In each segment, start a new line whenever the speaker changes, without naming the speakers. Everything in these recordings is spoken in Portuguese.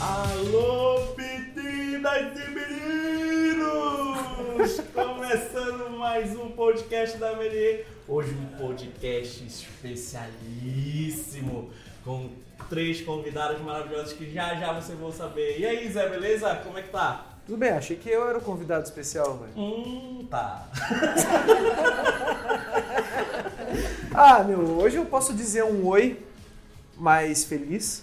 Alô, meninas e meninos! Começando mais um podcast da Melier. Hoje um podcast especialíssimo com três convidados maravilhosos que já já vocês vão saber. E aí, Zé, beleza? Como é que tá?
Tudo bem, achei que eu era o convidado especial, velho.
Hum, tá.
Ah, meu, hoje eu posso dizer um oi mais feliz,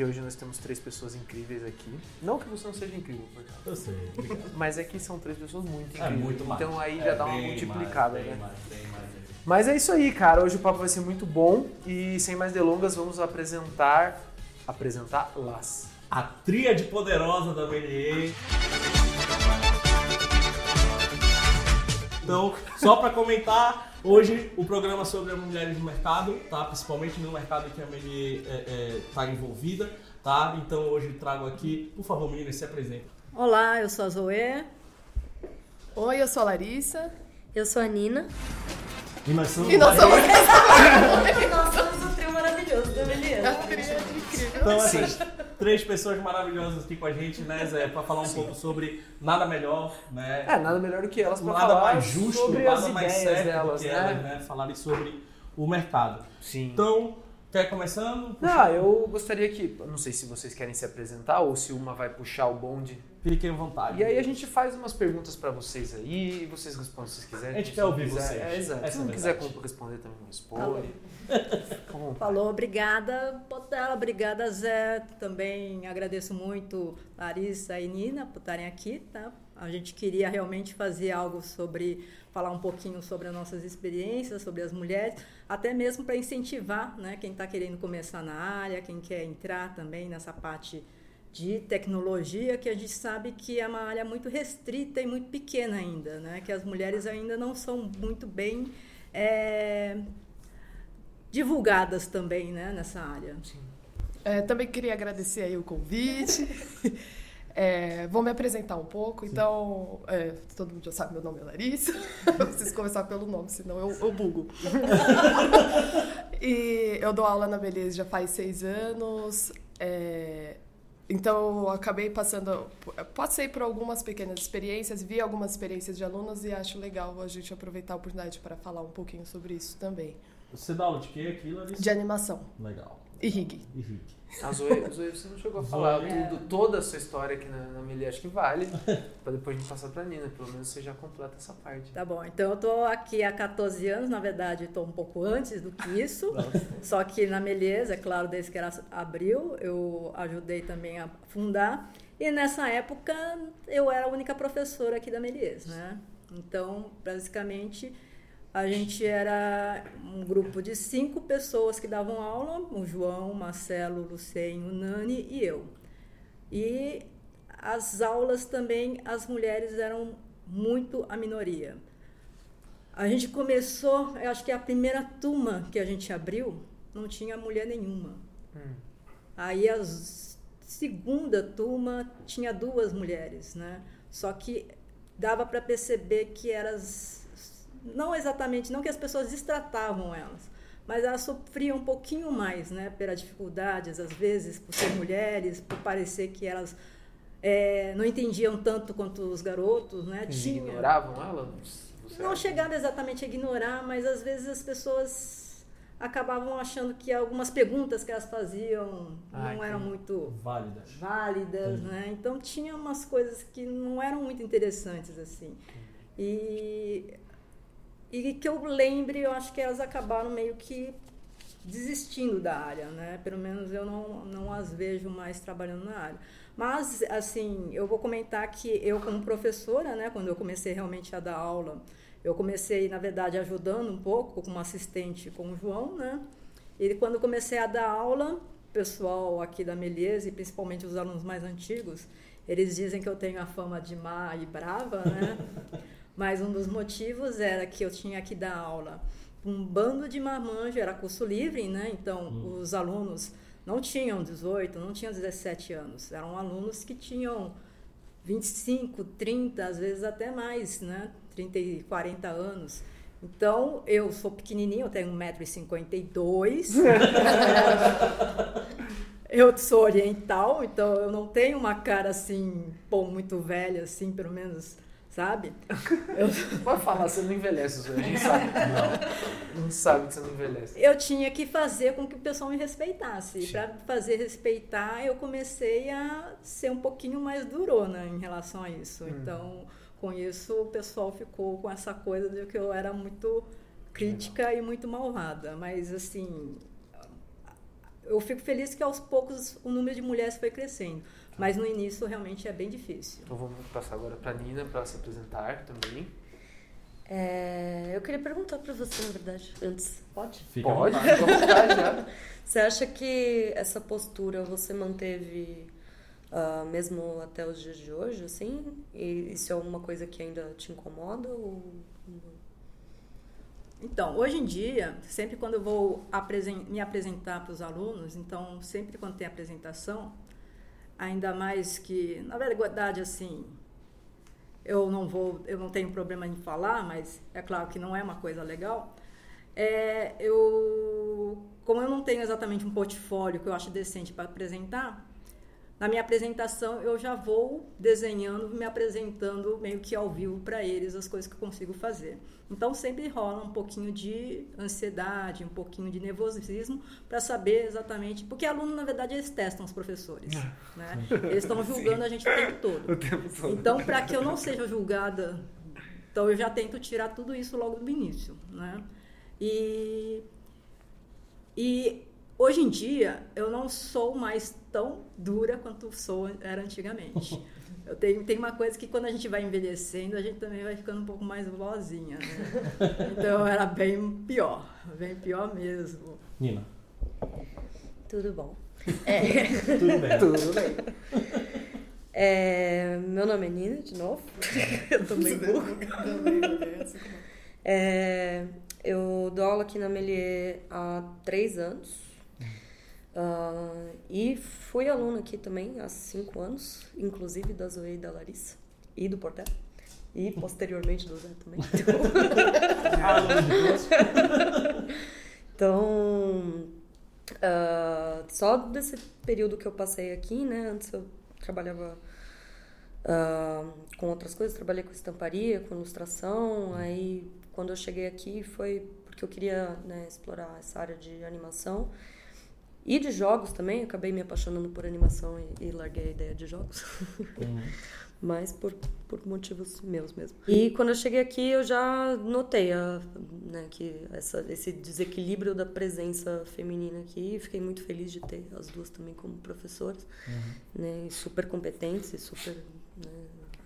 porque hoje nós temos três pessoas incríveis aqui. Não que você não seja incrível, por acaso,
Eu sei, obrigado.
mas é que são três pessoas muito
É
incríveis.
muito mais.
Então aí
É
já dá uma
bem
multiplicada,
mais,
né?
bem mais, bem mais.
Mas é isso aí, cara. Hoje o papo vai ser muito bom e sem mais delongas vamos apresentar apresentar las.
A tríade poderosa da Melier. Então, só para comentar, hoje o programa sobre as mulheres no mercado, tá? Principalmente no mercado que a Melier está envolvida, tá? Então hoje trago aqui, por favor, meninas, se apresentem.
Olá, eu sou a Zoe.
Oi, eu sou a Larissa.
Eu sou a Nina.
E nós somos
E nós somos
E nós somos o trio maravilhoso da Beleza.
Então, essas três pessoas maravilhosas aqui com a gente, né, Zé, para falar um pouco sobre nada melhor, né?
É, nada melhor do que elas
nada
falar
mais justo,
sobre
nada
as
mais
ideias
certo
delas,
do que
né?
elas, né? Falarem sobre o mercado.
Sim.
Então, quer começando?
Não, eu gostaria que, não sei se vocês querem se apresentar ou se uma vai puxar o bonde.
Fiquem à vontade.
E aí a gente faz umas perguntas pra vocês aí e vocês respondem se vocês quiserem.
A gente quer ouvir
quiser-
vocês.
É, exato.
Essa
se
é
não
a
quiser
verdade.
responder também, não
Falou.
responde.
Falou, obrigada, Botella, obrigada, Zé. Também agradeço muito Larissa e Nina por estarem aqui, tá? A gente queria realmente fazer algo sobre, falar um pouquinho sobre as nossas experiências, sobre as mulheres, até mesmo para incentivar, né, quem está querendo começar na área, quem quer entrar também nessa parte de tecnologia, que a gente sabe que é uma área muito restrita e muito pequena ainda, né? Que as mulheres ainda não são muito bem é, divulgadas também, né? Nessa área.
É, também queria agradecer aí o convite. É, vou me apresentar um pouco. Então, é, todo mundo já sabe meu nome é Larissa. Eu preciso começar pelo nome, senão eu, eu bugo. e eu dou aula na Beleza já faz seis anos. É, então, eu acabei passando... Passei por algumas pequenas experiências, vi algumas experiências de alunos e acho legal a gente aproveitar a oportunidade para falar um pouquinho sobre isso também.
Você dá aula de quê aqui, Larissa?
De animação
Legal.
e rig.
E Rick.
A Zoe, Zoe, você não chegou a falar
Zoe.
tudo, toda a sua história aqui na, na Meli, acho que vale, pra depois a gente passar pra Nina, pelo menos você já completa essa parte.
Tá bom, então eu tô aqui há 14 anos, na verdade estou um pouco antes do que isso, só que na Meleza, é claro, desde que ela abriu, eu ajudei também a fundar, e nessa época eu era a única professora aqui da Meleza, né? Então, basicamente, a gente era um grupo de cinco pessoas que davam aula, o João, o Marcelo, o Lucien, o Nani e eu. E as aulas também, as mulheres eram muito a minoria. A gente começou, eu acho que a primeira turma que a gente abriu não tinha mulher nenhuma.
Hum.
Aí a segunda turma tinha duas mulheres, né? Só que dava para perceber que elas não exatamente, não que as pessoas destratavam elas, mas elas sofriam um pouquinho mais, né? Pelas dificuldades, às vezes, por ser mulheres, por parecer que elas eh, não entendiam tanto quanto os garotos, né?
Eles
Tinha-
ignoravam ela? Você
não chegava exatamente a ignorar, mas às vezes as pessoas acabavam achando que algumas perguntas que elas faziam
Ah,
não eram muito
Válidas.
válidas, né? Então tinha umas coisas que não eram muito interessantes assim. E e que eu lembre, eu acho que elas acabaram meio que desistindo da área, né? Pelo menos eu não, não as vejo mais trabalhando na área. Mas, assim, eu vou comentar que eu, como professora, né, quando eu comecei realmente a dar aula, eu comecei, na verdade, ajudando um pouco como assistente com o João, né? E quando eu comecei a dar aula, o pessoal aqui da Meliese, principalmente os alunos mais antigos, eles dizem que eu tenho a fama de má e brava, né? Mas um dos motivos era que eu tinha que dar aula para um bando de marmanjo, era curso livre, né? Então, os alunos não tinham 18, não tinham 17 anos. Eram alunos que tinham 25, 30, às vezes até mais, né? 30 e 40 anos. Então, eu sou pequenininho, eu tenho 1,52m. Eu sou oriental, então eu não tenho uma cara assim, pô, muito velha, assim, pelo menos, sabe? Eu,
Pode falar, você não envelhece, Zoe, a gente sabe. Não. Não sabe que você não envelhece.
eu tinha que fazer com que o pessoal me respeitasse. Para fazer respeitar, eu comecei a ser um pouquinho mais durona em relação a isso.
Hum.
Então, com isso, o pessoal ficou com essa coisa de que eu era muito crítica e muito malvada. Mas, assim, eu fico feliz que aos poucos o número de mulheres foi crescendo. Mas no início realmente é bem difícil.
Então vamos passar agora pra Nina pra se apresentar também.
É, eu queria perguntar pra você, na verdade, antes. Pode?
Fica
Pode,
vontade.
já.
Você acha que essa postura você manteve ah, mesmo até os dias de hoje, assim? E isso é alguma coisa que ainda te incomoda ou...
Então, hoje em dia, sempre quando eu vou apresen- me apresentar para os alunos, então, sempre quando tem apresentação, ainda mais que, na verdade, assim, eu não vou, eu não tenho problema em falar, mas é claro que não é uma coisa legal. É, eu, como eu não tenho exatamente um portfólio que eu acho decente para apresentar, na minha apresentação eu já vou desenhando, me apresentando meio que ao vivo para eles as coisas que eu consigo fazer. Então sempre rola um pouquinho de ansiedade, um pouquinho de nervosismo para saber exatamente, porque aluno na verdade eles testam os professores, né? Eles estão julgando a gente o tempo todo.
O tempo todo.
Então, para que eu não seja julgada, então eu já tento tirar tudo isso logo do início, né? E, e hoje em dia eu não sou mais tão dura quanto sou era antigamente. Eu tenho, tem uma coisa que quando a gente vai envelhecendo, a gente também vai ficando um pouco mais vozinha, né? Então era bem pior, bem pior mesmo.
Nina,
Tudo bom. É,
tudo bem.
Tudo bem.
é, meu nome é Nina, de novo. eu tô meio burra. É, eu dou aula aqui na Melier há três anos. Ah, e fui aluna aqui também há cinco anos, inclusive da Zoe e da Larissa. E do Portel. E posteriormente do Zé também.
Curso.
Então, ah, só desse período que eu passei aqui, né? Antes eu trabalhava ah, com outras coisas, trabalhei com estamparia, com ilustração. Aí, quando eu cheguei aqui, foi porque eu queria né, explorar essa área de animação. E de jogos também, acabei me apaixonando por animação e, e larguei a ideia de jogos.
Uhum.
mas por, por motivos meus mesmo. E quando eu cheguei aqui, eu já notei a, né, que essa, esse desequilíbrio da presença feminina aqui. Fiquei muito feliz de ter as duas também como professoras, né, e super competentes e super né,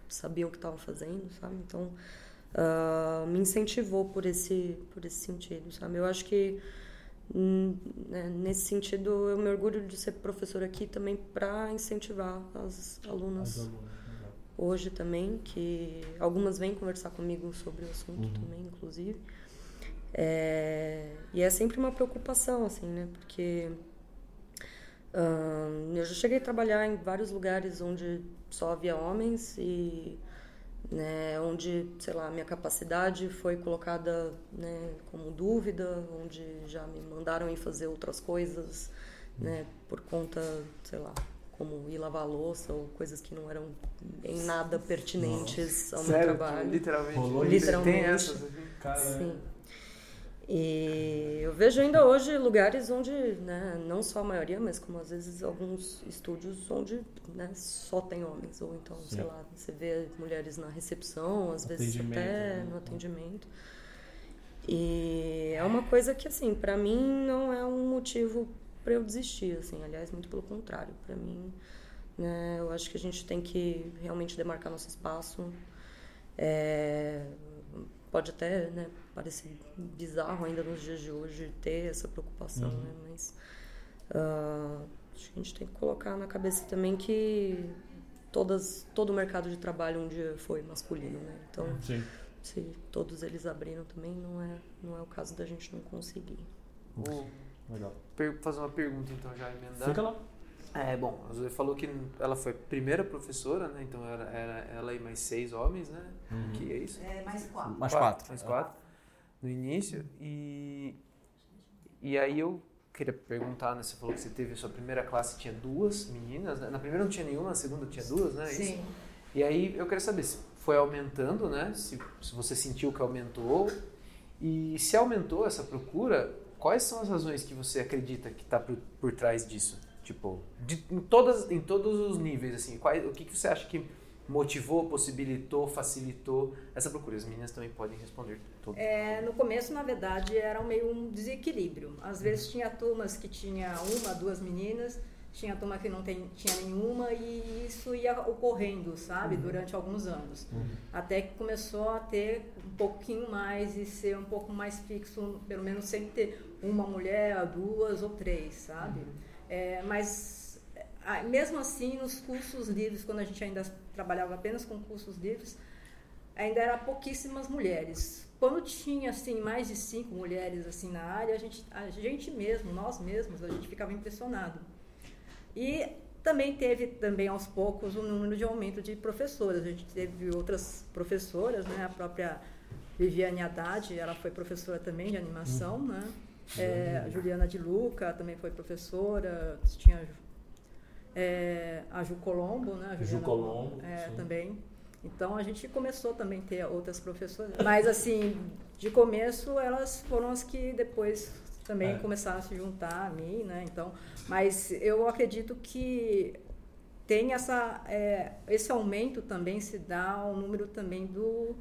sabiam o que estavam fazendo, sabe? Então, ah, me incentivou por esse, por esse sentido, sabe? Eu acho que né, nesse sentido eu me orgulho de ser professora aqui também para incentivar as alunas
As alunas,
hoje também, que algumas vêm conversar comigo sobre o assunto
Uhum.
também, inclusive. É, e é sempre uma preocupação, assim, né? Porque eu já cheguei a trabalhar em vários lugares onde só havia homens e né, onde, sei lá, minha capacidade foi colocada né, como dúvida, onde já me mandaram ir fazer outras coisas, né, por conta, sei lá, como ir lavar a louça ou coisas que não eram em nada pertinentes ao meu
Sério,
trabalho.
literalmente.
Rolou
Tem- essas. assim.
Cara,
Sim. E eu vejo ainda hoje lugares onde, né, não só a maioria, mas como às vezes alguns estúdios onde né, só tem homens. Ou então,
Sim.
sei lá, você vê mulheres na recepção, às vezes até
né?
no atendimento. E é uma coisa que, assim, pra mim não é um motivo pra eu desistir, assim. Aliás, muito pelo contrário. Pra mim, né, eu acho que a gente tem que realmente demarcar nosso espaço. É, pode até né, parecer bizarro ainda nos dias de hoje ter essa preocupação,
Uhum.
né? Mas ah, acho que a gente tem que colocar na cabeça também que todas, todo o mercado de trabalho um dia foi masculino, né? Então,
Sim.
se todos eles abriram também, não é, não é o caso da gente não conseguir.
Vou
Legal.
fazer uma pergunta então já emendar.
Fica lá.
É, bom, a Zoe falou que ela foi a primeira professora, né? Então era, era ela e mais seis homens, né?
Uhum.
Que é isso?
É, mais quatro.
Mais quatro.
Mais quatro. No início. E, e aí eu queria perguntar, né? Você falou que você teve a sua primeira classe, tinha duas meninas, né? Na primeira não tinha nenhuma, na segunda tinha duas, né?
Sim.
Isso? E aí eu queria saber se foi aumentando, né? Se, se você sentiu que aumentou. E se aumentou essa procura, quais são as razões que você acredita que está por, por trás disso? Tipo, de, em, todas, em todos os níveis, assim, quais, o que, que você acha que motivou, possibilitou, facilitou essa procura? As meninas também podem responder tudo.
É, no começo, na verdade, era meio um desequilíbrio. Às vezes tinha turmas que tinha uma, duas meninas, tinha turma que não tem, tinha nenhuma e isso ia ocorrendo, sabe, durante alguns anos. Até que começou a ter um pouquinho mais e ser um pouco mais fixo, pelo menos sempre ter uma mulher, duas ou três, sabe? É, mas mesmo assim, nos cursos livres, quando a gente ainda trabalhava apenas com cursos livres, ainda eram pouquíssimas mulheres. Quando tinha assim mais de cinco mulheres assim na área, a gente, a gente mesmo, nós mesmos, a gente ficava impressionado. E também teve também aos poucos um número de aumento de professoras. A gente teve outras professoras, né? A própria Viviane Haddad, ela foi professora também de animação, né? É, a Juliana de Luca também foi professora. Tinha é, a Ju Colombo, né? A
Ju Colombo,
é, também. Então a gente começou também a ter outras professoras. Mas assim, de começo elas foram as que depois também
É.
começaram a se juntar a mim, né? Então, mas eu acredito que tem essa é, esse aumento também se dá ao número também do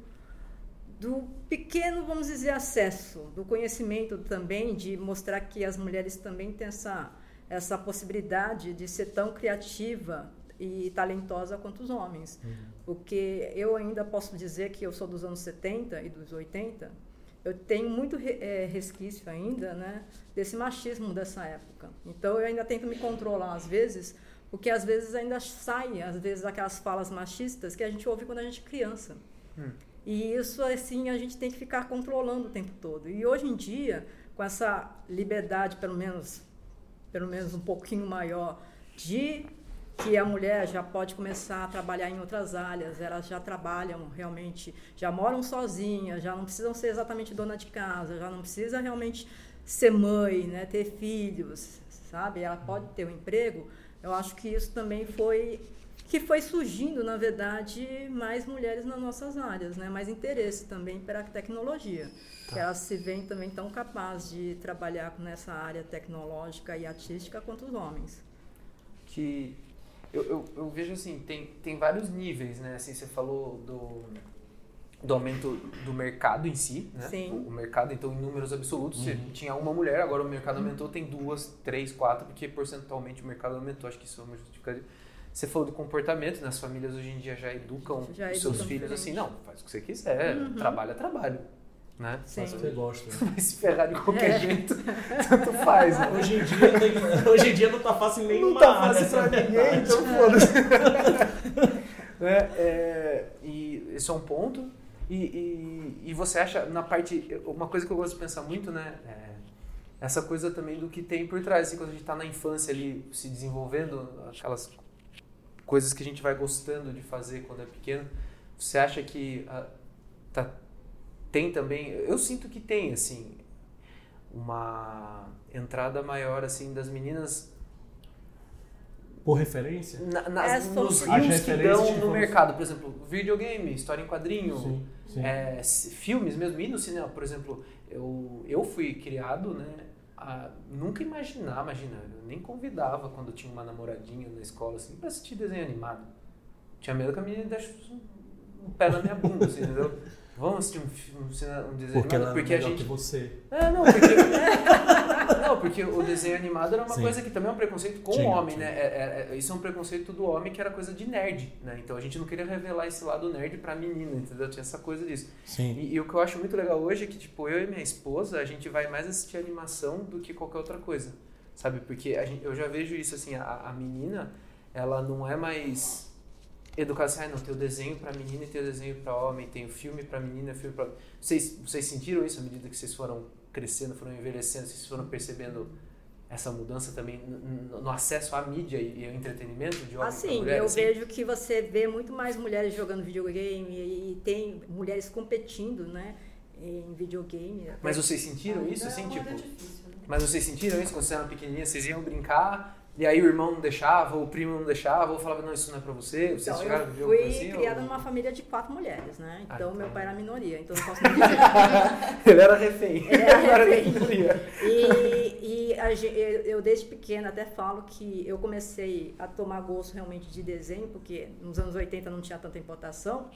do pequeno, vamos dizer, acesso, do conhecimento também, de mostrar que as mulheres também têm essa, essa possibilidade de ser tão criativa e talentosa quanto os homens. Porque eu ainda posso dizer que eu sou dos anos 70 e dos 80, eu tenho muito eh, resquício ainda né, desse machismo dessa época. Então eu ainda tento me controlar às vezes, porque às vezes ainda sai, às vezes, aquelas falas machistas que a gente ouve quando a gente é criança. E isso, assim, a gente tem que ficar controlando o tempo todo. E hoje em dia, com essa liberdade, pelo menos, pelo menos um pouquinho maior, de que a mulher já pode começar a trabalhar em outras áreas, elas já trabalham realmente, já moram sozinhas, já não precisam ser exatamente dona de casa, já não precisa realmente ser mãe, né, ter filhos, sabe? Ela pode ter um emprego. Eu acho que isso também foi que foi surgindo, na verdade, mais mulheres nas nossas áreas, né? mais interesse também para a tecnologia. Que elas se veem também tão capazes de trabalhar nessa área tecnológica e artística quanto os homens.
que eu, eu, eu vejo assim, tem, tem vários níveis, né? Assim, você falou do, do aumento do mercado em si, né?
Sim.
O, o mercado, então, em números absolutos, você tinha uma mulher, agora o mercado aumentou, tem duas, três, quatro, porque percentualmente o mercado aumentou, acho que isso é uma justificativa. Você falou do comportamento, né? As famílias hoje em dia já educam
Já
os seus
educam
filhos assim,
diferente.
não, faz o que você quiser, trabalho é trabalho, né?
Sim.
Faz o que você gosta.
Vai se ferrar de qualquer jeito, tanto faz, né?
Hoje em dia, tem- hoje em dia não tá fácil em nenhuma
não tá fácil pra
essa é a
ninguém, então foda-se. né? é, e esse é um ponto. E, e, e você acha, na parte. Uma coisa que eu gosto de pensar muito, né? É essa coisa também do que tem por trás. Assim, quando a gente tá na infância ali se desenvolvendo, aquelas coisas que a gente vai gostando de fazer quando é pequeno. Você acha que ah, tá, tem também. Eu sinto que tem, assim, uma entrada maior, assim, das meninas
Por referência?
na, nas,
É, são-
nos rios que dão
de
no mercado. Por exemplo, videogame, história em quadrinho,
Sim, sim.
é, filmes mesmo, e no cinema. Por exemplo, eu, eu fui criado, né? A nunca imaginar, imagina, eu nem convidava quando tinha uma namoradinha na escola, assim, pra assistir desenho animado. Tinha medo que a menina deixasse um pé na minha bunda, assim, entendeu? Vamos assistir um, um um desenho
Porque ela
animado,
é
porque a gente
que você.
é, não, porque, não, porque o desenho animado era uma
Sim.
coisa que também é um preconceito com
Tinha,
o homem,
tinha.
né? É, é- é- isso é um preconceito do homem que era coisa de nerd, né? Então a gente não queria revelar esse lado nerd pra menina, entendeu? Tinha essa coisa disso.
Sim.
E, e o que eu acho muito legal hoje é que, tipo, eu e minha esposa, a gente vai mais assistir animação do que qualquer outra coisa, sabe? Porque gente, eu já vejo isso, assim, a, a menina, ela não é mais assim, ah, não, tem o desenho pra menina e tem o desenho pra homem, tem o filme pra menina e filme pra... Vocês, vocês sentiram isso à medida que vocês foram crescendo, foram envelhecendo, vocês foram percebendo essa mudança também no, acesso à mídia e, ao entretenimento de homem pra
Assim,
mulher?
eu
assim?
vejo que você vê muito mais mulheres jogando videogame e tem mulheres competindo, né, em videogame.
Mas vocês sentiram isso, assim,
é uma
tipo...
difícil, né?
Mas vocês sentiram isso quando vocês eram pequenininhas? Vocês iam brincar e aí o irmão não deixava, o primo não deixava, ou falava, não, isso não é pra você? Vocês
Então,
chegaram a
eu
viver alguma
fui
coisa assim?
criada
ou-
numa família de quatro mulheres, né?
Ah,
Então,
então.
meu pai era a minoria, então eu não posso nem dizer.
Ele era refém.
Ele era refém.
minoria.
E, e a eu, eu, desde pequena até falo que eu comecei a tomar gosto realmente de desenho, porque nos anos 80 não tinha tanta importação.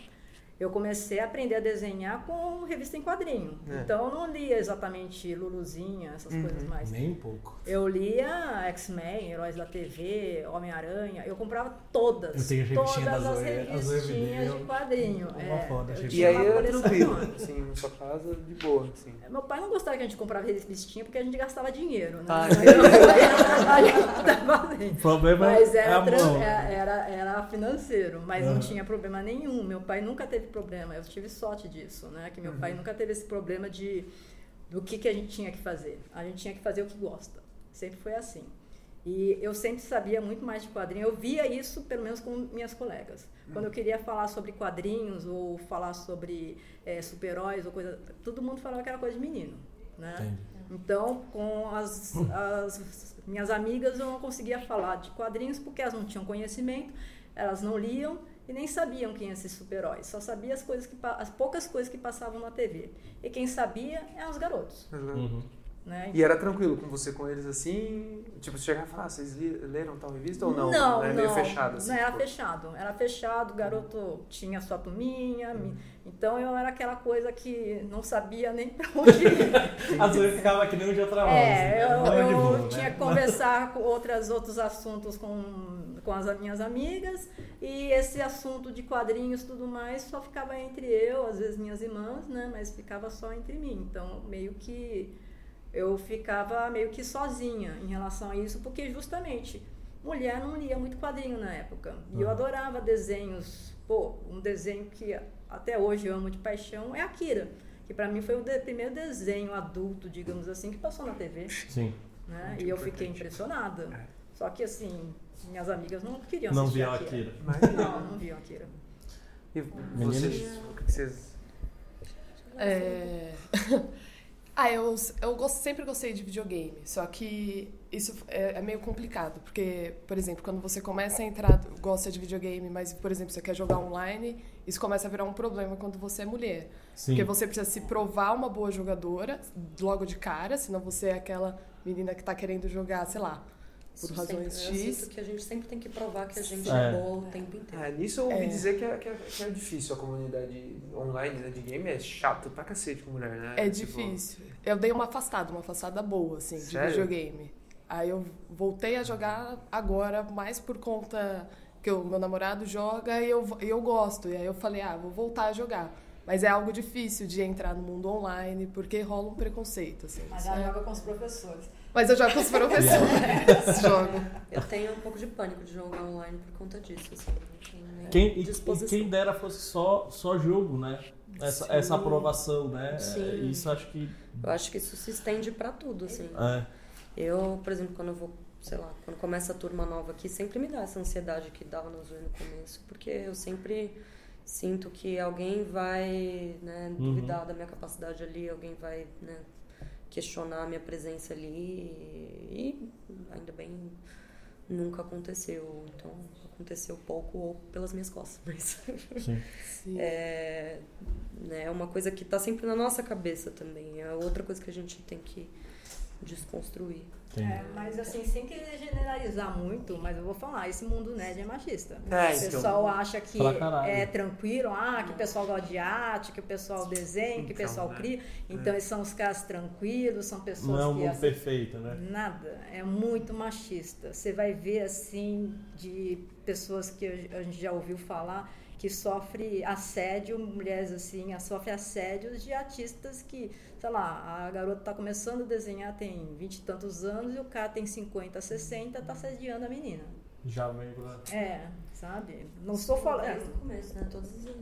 Eu comecei a aprender a desenhar com revista em quadrinho.
É.
Então eu não lia exatamente Luluzinha, essas
Uhum.
coisas mais.
Nem um pouco.
Eu lia X-Men, Heróis da TV, Homem-Aranha. Eu comprava todas.
Eu tenho
todas
da
as revistinhas de quadrinho.
Uma
É,
foda,
E
tinha
aí
uma
era tranquilo, assim, na sua casa, de boa, assim.
Meu pai não gostava que a gente comprava revistinha porque a gente gastava dinheiro, né?
Ah,
a
O problema
Mas
é a
era, tran-
mão.
era, era, financeiro, mas não tinha problema nenhum. Meu pai nunca teve problema. Eu tive sorte disso, né? Que meu pai nunca teve esse problema de do que, que a gente tinha que fazer. A gente tinha que fazer o que gosta. Sempre foi assim. E eu sempre sabia muito mais de quadrinho. Eu via isso, pelo menos com minhas colegas. Quando eu queria falar sobre quadrinhos ou falar sobre eh, super-heróis ou coisa, todo mundo falava que era coisa de menino, né?
Entendi.
Então, com as, as minhas amigas, eu não conseguia falar de quadrinhos porque elas não tinham conhecimento, elas não liam e nem sabiam quem eram esses super-heróis. Só sabia as, coisas que, as poucas coisas que passavam na TV. E quem sabia eram os garotos.
Uhum.
Né?
E era tranquilo com você, com eles assim? Tipo, você chegava e falava, ah, vocês leram tal revista ou não?
Não,
é
não.
meio fechado, assim.
Não, era
tipo,
fechado. Era fechado, o garoto tinha sua turminha.
Uhum.
Então eu era aquela coisa que não sabia nem pra onde ir.
Às vezes ficava que nem o de outra voz.
É, eu,
Não é de
eu
boa, né?
tinha que conversar com outras, outros assuntos com, com as minhas amigas e esse assunto de quadrinhos e tudo mais só ficava entre eu, às vezes minhas irmãs, né? Mas ficava só entre mim. Então, meio que eu ficava meio que sozinha em relação a isso, porque justamente mulher não lia muito quadrinho na época. E eu adorava desenhos. Pô, um desenho que até hoje eu amo de paixão é Akira. Que pra mim foi o de- primeiro desenho adulto, digamos assim, que passou na TV.
Sim.
Né?
Muito
E eu fiquei impressionada.
É.
Só que assim, minhas amigas não queriam
Não
assistir
viu
Akira.
Akira.
Mas,
Não, não viam Akira.
E vocês, o que vocês...
É... ah, eu, eu gosto- sempre gostei de videogame, só que isso é, é meio complicado, porque, por exemplo, quando você começa a entrar, gosta de videogame, mas, por exemplo, você quer jogar online, isso começa a virar um problema quando você é mulher.
Sim.
Porque você precisa se provar uma boa jogadora logo de cara, senão você é aquela menina que tá querendo jogar, sei lá, por razões
sempre- Eu
X.
sinto que a gente sempre tem que provar que a gente
É.
é, boa o tempo inteiro.
É, nisso eu ouvi
É.
dizer que é, que, é, que é difícil a comunidade online né, de game, é chato pra cacete com mulher, né?
É
Tipo,
difícil. Eu dei uma afastada, uma afastada boa, assim, de
Sério?
videogame. Aí eu voltei a jogar agora mais por conta que o meu namorado joga e eu, e eu gosto. E aí eu falei, ah, vou voltar a jogar. Mas é algo difícil de entrar no mundo online, porque rola um preconceito, assim.
Mas ela
é-
joga com os professores.
Mas eu jogo com os professores. jogo.
Eu tenho um pouco de pânico de jogar online por conta disso, assim. Tenho nem
Quem, e, e quem dera fosse só, só jogo, né? Essa,
Sim.
essa aprovação, né?
Sim.
É, Isso acho que.
Eu acho que isso se estende pra tudo, assim.
É,
Eu, por exemplo, quando eu vou, sei lá, quando começa a turma nova aqui, sempre me dá essa ansiedade que dava no no começo, porque eu sempre sinto que alguém vai né,
Uhum.
duvidar da minha capacidade ali, alguém vai né, questionar a minha presença ali e ainda bem nunca aconteceu. Então aconteceu pouco ou pelas minhas costas, mas
sim.
Sim.
é, né, é uma coisa que está sempre na nossa cabeça também. É outra coisa que a gente tem que desconstruir.
É, mas assim, sem querer generalizar muito, mas eu vou falar, esse mundo nerd é machista.
É,
o
então.
pessoal acha que é tranquilo, ah, que o pessoal gosta de arte, que o pessoal desenha, que o
Então,
pessoal
né?
cria. Então, eles são os caras tranquilos, são pessoas
Não é um
que
mundo
assim,
perfeito, né?
Nada, é muito machista. Você vai ver assim de pessoas que a gente já ouviu falar que sofre assédio, mulheres assim, sofrem assédios de artistas que, sei lá, a garota tá começando a desenhar, tem vinte e tantos anos e o cara tem 50, 60, tá assediando a menina.
Já vem pra.
É, sabe? Não estou falando.
Desde o começo, né? Todos os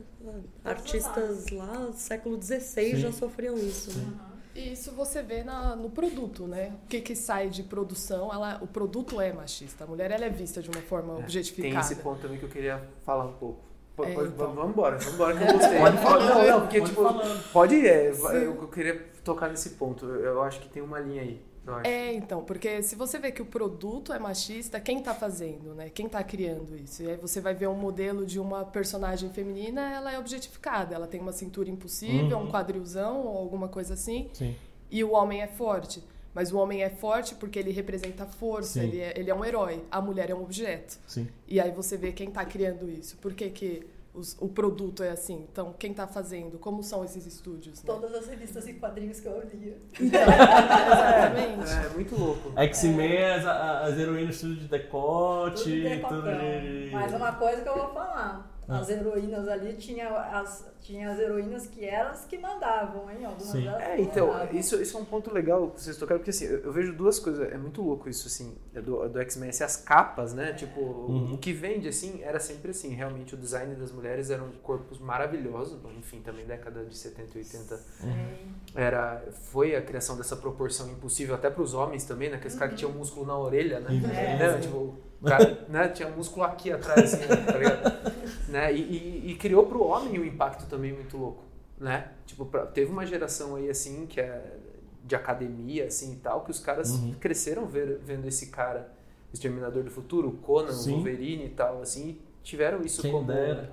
artistas lá, século XVI, já sofriam isso. Né?
E isso você vê na- no produto, né? O que, que sai de produção, ela, o produto é machista. A mulher ela é vista de uma forma
Tem
objetificada.
esse ponto também que eu queria falar um pouco.
É, então.
Vamos embora, vamos embora que eu gostei.
Pode falar,
não, não, porque
pode
tipo,
falando.
pode ir, é, eu, eu queria tocar nesse ponto. Eu, acho que tem uma linha aí.
É, então, porque se você vê que o produto é machista, quem tá fazendo, né? Quem tá criando isso? E aí você vai ver um modelo de uma personagem feminina, ela é objetificada, ela tem uma cintura impossível,
Uhum.
um quadrilzão ou alguma coisa assim,
Sim.
e o homem é forte. Mas o homem é forte porque ele representa força, ele é, ele é um herói. A mulher é um objeto.
Sim.
E aí você vê quem tá criando isso. Por que, que os- o produto é assim? Então, quem tá fazendo? Como são esses estúdios? Né?
Todas as revistas e quadrinhos que eu lia.
Exatamente.
É, muito louco.
X-Men, as, as heroínas tudo de decote,
Tudo de
tudo
decotão.
de...
Mas uma coisa que eu vou falar.
Ah.
As heroínas ali, tinha as, tinha as heroínas que eram as que mandavam, hein? Algumas
Sim.
delas
É, então,
mandavam.
isso, isso é um ponto legal que vocês tocaram, porque assim, eu, eu vejo duas coisas, é muito louco isso, assim, é do, do X-Men, assim, as capas, né, tipo,
Uhum.
o que vende, assim, era sempre assim, realmente o design das mulheres eram corpos maravilhosos, enfim, também década de 70 e 80
Sim.
era, foi a criação dessa proporção impossível até para os homens também, né, aqueles caras que tinham músculo na orelha, né,
É.
né, tipo, o cara, né, tinha músculo aqui atrás, assim, tá ligado? né, e, e, e criou pro homem um impacto também muito louco, né, tipo, pra- teve uma geração aí, assim, que é de academia, assim, e tal, que os caras
Uhum.
cresceram ver- vendo esse cara, o Exterminador do Futuro, o Conan,
Sim.
o Wolverine e tal, assim, e tiveram isso
Quem
como,
dera.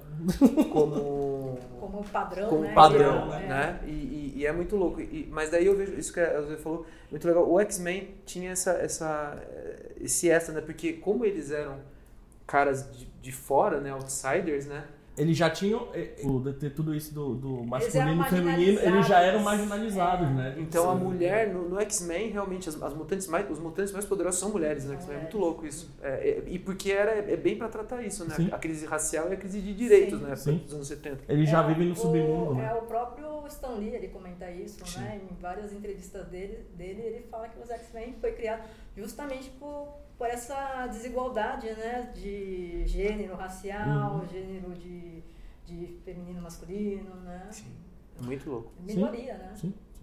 como
Como padrão,
como
né?
padrão,
É.
né? E, e- e é muito louco. E- mas daí eu vejo isso que a Zé falou, muito legal. O X-Men tinha essa, essa, esse extra, né? Porque como eles eram caras de, de fora, né? Outsiders, né?
Eles já tinham, ter tudo isso do, do masculino e feminino, eles já eram
marginalizados.
marginalizados, né?
Então a
Sim.
mulher no, no X-Men realmente as, as mutantes mais os mutantes mais poderosos são mulheres no X-Men. É muito louco isso. É, é- e porque era é bem pra tratar isso, né?
Sim.
A crise racial e a crise de direitos,
Sim.
né?
Sim.
Dos anos 70.
Eles já
É,
vivem no
o-
submundo, né?
É, o próprio Stan Lee, ele comenta isso,
Sim.
né? Em várias entrevistas dele, dele ele fala que os X-Men foi criado justamente por, por essa desigualdade, né? De gênero racial,
Uhum.
gênero de, de feminino masculino, né?
Sim. É muito louco.
Minoria, né?
Sim, sim.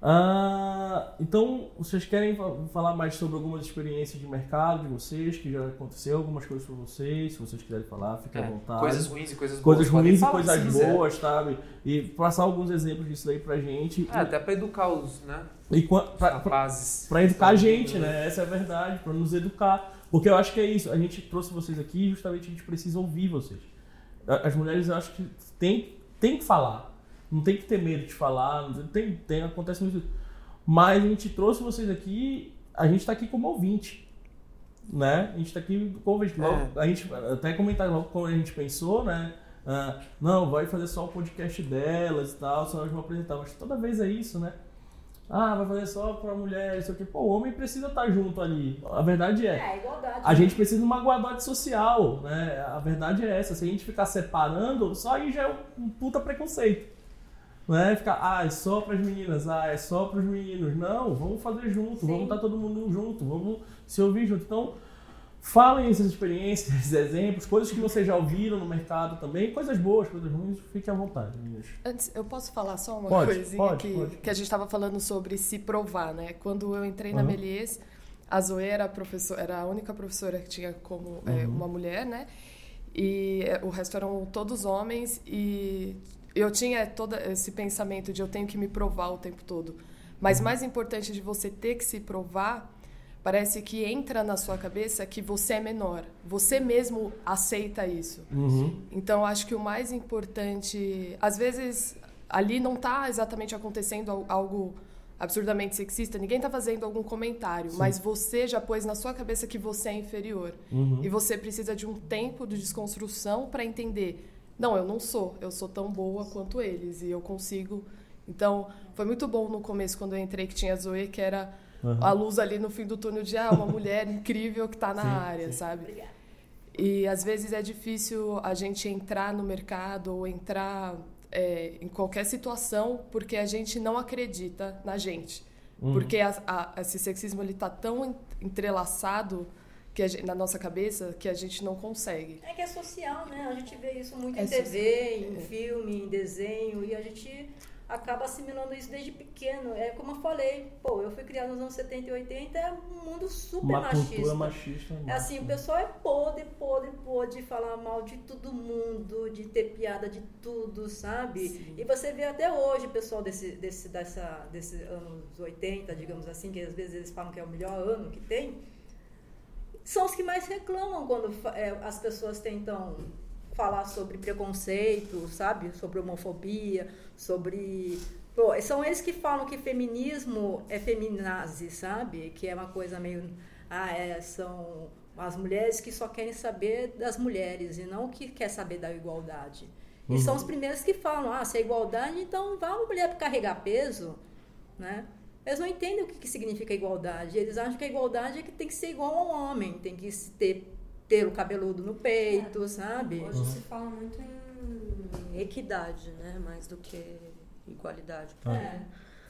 Ah, então, vocês querem fa- falar mais sobre algumas experiências de mercado de vocês, que já aconteceu, algumas coisas para vocês, se vocês quiserem falar, fiquem à
É,
vontade.
coisas ruins e coisas boas.
Coisas ruins e coisas boas, sabe? E passar alguns exemplos disso daí pra gente.
É, até pra educar os, né?
E pra educar a gente, né? Essa é a verdade, pra nos educar. Porque eu acho que é isso, a gente trouxe vocês aqui e justamente a gente precisa ouvir vocês. As mulheres, eu acho que tem, tem que falar. Não tem que ter medo de falar, não tem, tem, acontece muito isso. Mas a gente trouxe vocês aqui, a gente tá aqui como ouvinte. Né? A gente tá aqui como ouvinte. Logo, A gente até comentar logo como a gente pensou, né? Ah, não, vai fazer só o podcast delas e tal, só elas vão apresentar. Mas toda vez é isso, né? Ah, vai fazer só pra mulher, isso aqui. Pô, o homem precisa estar junto ali. A verdade é.
É, igualdade.
A gente precisa de uma igualdade social, né? A verdade é essa. Se a gente ficar separando, só aí já é um puta preconceito. Né? Ficar, ah, é só pras meninas, ah, é só pros meninos. Não, vamos fazer junto,
Sim.
vamos estar todo mundo junto, vamos se ouvir junto. Então, falem essas experiências, esses exemplos, coisas que vocês já ouviram no mercado também, coisas boas, coisas ruins, fiquem à vontade, meninas.
Antes, eu posso falar só uma
Pode,
coisinha
pode,
que,
pode.
que a gente estava falando sobre se provar, né? Quando eu entrei na
Uhum.
Melies, a Zoe era a, professora, era a única professora que tinha como é,
Uhum.
uma mulher, né? E é, o resto eram todos homens e eu tinha todo esse pensamento de eu tenho que me provar o tempo todo. Mas mais importante de você ter que se provar, parece que entra na sua cabeça que você é menor. Você mesmo aceita isso.
Uhum.
Então, acho que o mais importante, às vezes, ali não está exatamente acontecendo al- algo absurdamente sexista, ninguém está fazendo algum comentário, mas você já pôs na sua cabeça que você é inferior.
Uhum.
E você precisa de um tempo de desconstrução para entender. Não, eu não sou, eu sou tão boa quanto eles e eu consigo. Então, foi muito bom no começo quando eu entrei que tinha a Zoe, que era
Uhum.
a luz ali no fim do túnel de ah, uma mulher incrível que está na
Sim,
área,
sim.
sabe?
Obrigada.
E às vezes é difícil a gente entrar no mercado ou entrar é, em qualquer situação porque a gente não acredita na gente.
Uhum.
Porque a- a- esse sexismo ele tá tão en- entrelaçado que a gen- na nossa cabeça que a gente não consegue.
É que é social, né? A gente vê isso muito
É
em TV,
social.
em
É.
filme, em desenho, e a gente acaba assimilando isso desde pequeno. É como eu falei, pô, eu fui criada nos anos 70 e 80, é um mundo super
Uma
machista.
cultura machista.
É assim, o pessoal é podre, podre, podre de falar mal de todo mundo, de ter piada de tudo, sabe? E você vê até hoje o pessoal desse, desse, dessa, desses anos 80, digamos assim, que às vezes eles falam que é o melhor ano que tem, são os que mais reclamam quando é, as pessoas tentam falar sobre preconceito, sabe? Sobre homofobia, sobre. Pô, são eles que falam que feminismo é feminazi, sabe? Que é uma coisa meio. Ah, é, são as mulheres que só querem saber das mulheres e não que quer saber da igualdade. E são os primeiros que falam, ah, se é igualdade, então vá uma mulher carregar peso, né? Eles não entendem o que, que significa igualdade. Eles acham que a igualdade é que tem que ser igual ao homem, tem que se ter pelo cabeludo no peito, sabe?
Hoje se fala muito em equidade, né? Mais do que igualdade.
Ah.
É.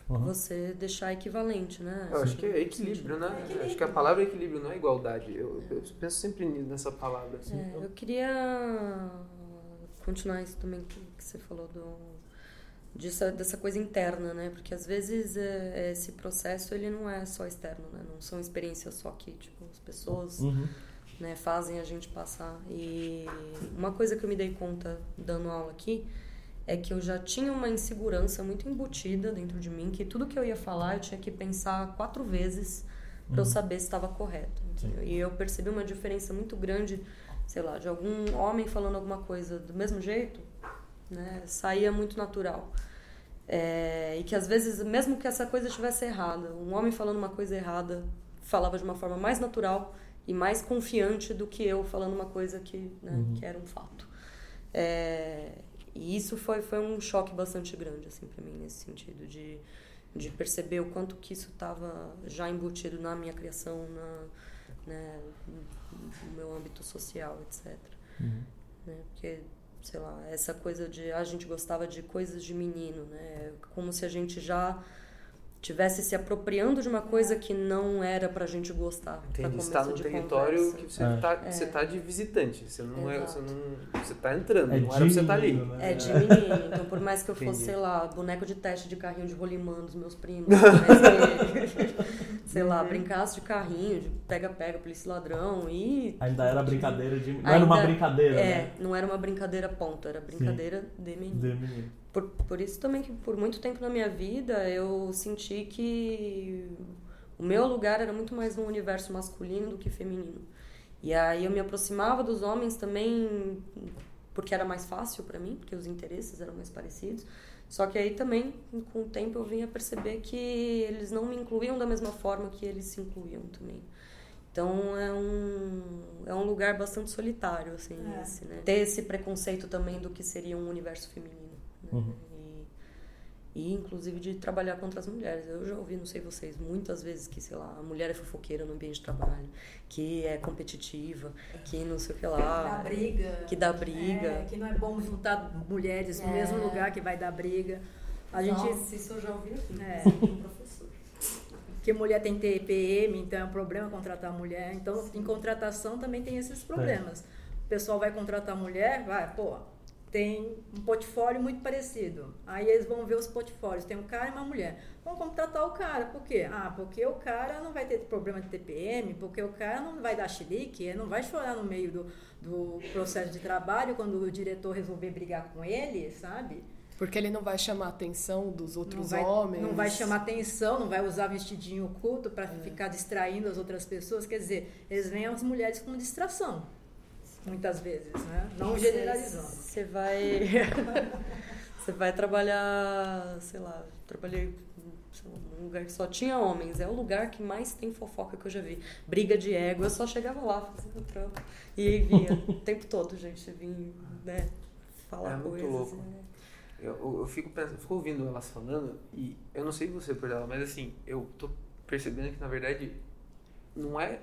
Uhum.
Você deixar equivalente, né?
Eu acho que é equilíbrio, né?
Equilíbrio.
Acho que a palavra é equilíbrio, não é igualdade. Eu, eu penso sempre nessa palavra. Assim.
É, eu queria continuar isso também que, que você falou do disso, dessa coisa interna, né? Porque às vezes é, esse processo ele não é só externo, né? Não são experiências só que tipo as pessoas
Uhum.
né, fazem a gente passar. E uma coisa que eu me dei conta dando aula aqui é que eu já tinha uma insegurança muito embutida dentro de mim, que tudo que eu ia falar eu tinha que pensar quatro vezes para eu saber se estava correto. entendeu? E eu percebi uma diferença muito grande, sei lá, de algum homem falando alguma coisa do mesmo jeito, né, saía muito natural. É, e que às vezes, mesmo que essa coisa estivesse errada, um homem falando uma coisa errada falava de uma forma mais natural e mais confiante do que eu falando uma coisa que, né, que era um fato. É, e isso foi, foi um choque bastante grande assim para mim nesse sentido de, de perceber o quanto que isso estava já embutido na minha criação, na, né, no meu âmbito social, etc. Né? Porque sei lá, essa coisa de a gente gostava de coisas de menino, né? Como se a gente já tivesse se apropriando de uma coisa que não era pra gente gostar. pra
Entendi. Você tá num território
conversa.
que você,
É.
tá, você tá de visitante. Você não é. Você,
Exato.
não, você tá entrando,
É
não era pra você estar ali.
né?
É de menino, então por mais que eu fosse,
Entendi.
sei lá, boneco de teste de carrinho de rolimã dos meus primos, que, sei lá, brincasse de carrinho, de pega-pega, polícia e ladrão e
Ainda era brincadeira de. Não era uma
Ainda-
brincadeira,
É,
né?
não era uma brincadeira ponto, era brincadeira de menino.
De menino.
Por, por isso também que por muito tempo na minha vida eu senti que o meu lugar era muito mais no universo masculino do que feminino. E aí eu me aproximava dos homens também porque era mais fácil para mim, porque os interesses eram mais parecidos. Só que aí também, com o tempo, eu vinha perceber que eles não me incluíam da mesma forma que eles se incluíam também. Então é um, é um lugar bastante solitário, assim,
É.
esse, né? Ter esse preconceito também do que seria um universo feminino.
Uhum.
E, e, inclusive, de trabalhar contra as mulheres. Eu já ouvi, não sei vocês, muitas vezes que, sei lá, a mulher é fofoqueira no ambiente de trabalho, que é competitiva, que não sei o que lá.
Dá briga.
Que dá briga.
É, que não é bom juntar mulheres no
É.
mesmo lugar que vai dar briga. A gente.
Nossa, isso eu já ouvi aqui.
É.
professor.
que mulher tem TPM, então é um problema contratar mulher. Então, em contratação também tem esses problemas. O pessoal vai contratar mulher, vai, pô, tem um portfólio muito parecido. Aí eles vão ver os portfólios, tem um cara e uma mulher. Vão contratar o cara, por quê? Ah, porque o cara não vai ter problema de TPM, porque o cara não vai dar chilique, ele não vai chorar no meio do, do processo de trabalho quando o diretor resolver brigar com ele, sabe?
Porque ele não vai chamar a atenção dos
não
outros
vai,
homens.
Não vai chamar atenção, não vai usar vestidinho oculto para ficar distraindo as outras pessoas. Quer dizer, eles veem as mulheres como distração, muitas vezes, né? Não
Você-
generalizando.
Você vai. Você vai trabalhar, sei lá, trabalhei num lugar que só tinha homens. É o lugar que mais tem fofoca que eu já vi. Briga de ego, eu só chegava lá, fazia o trampo. E aí via o tempo todo, gente, vinha, né? Falar
É muito
coisas.
louco.
né?
Eu, eu, fico pensando, eu fico ouvindo elas falando e eu não sei você por ela, mas assim, eu tô percebendo que na verdade não é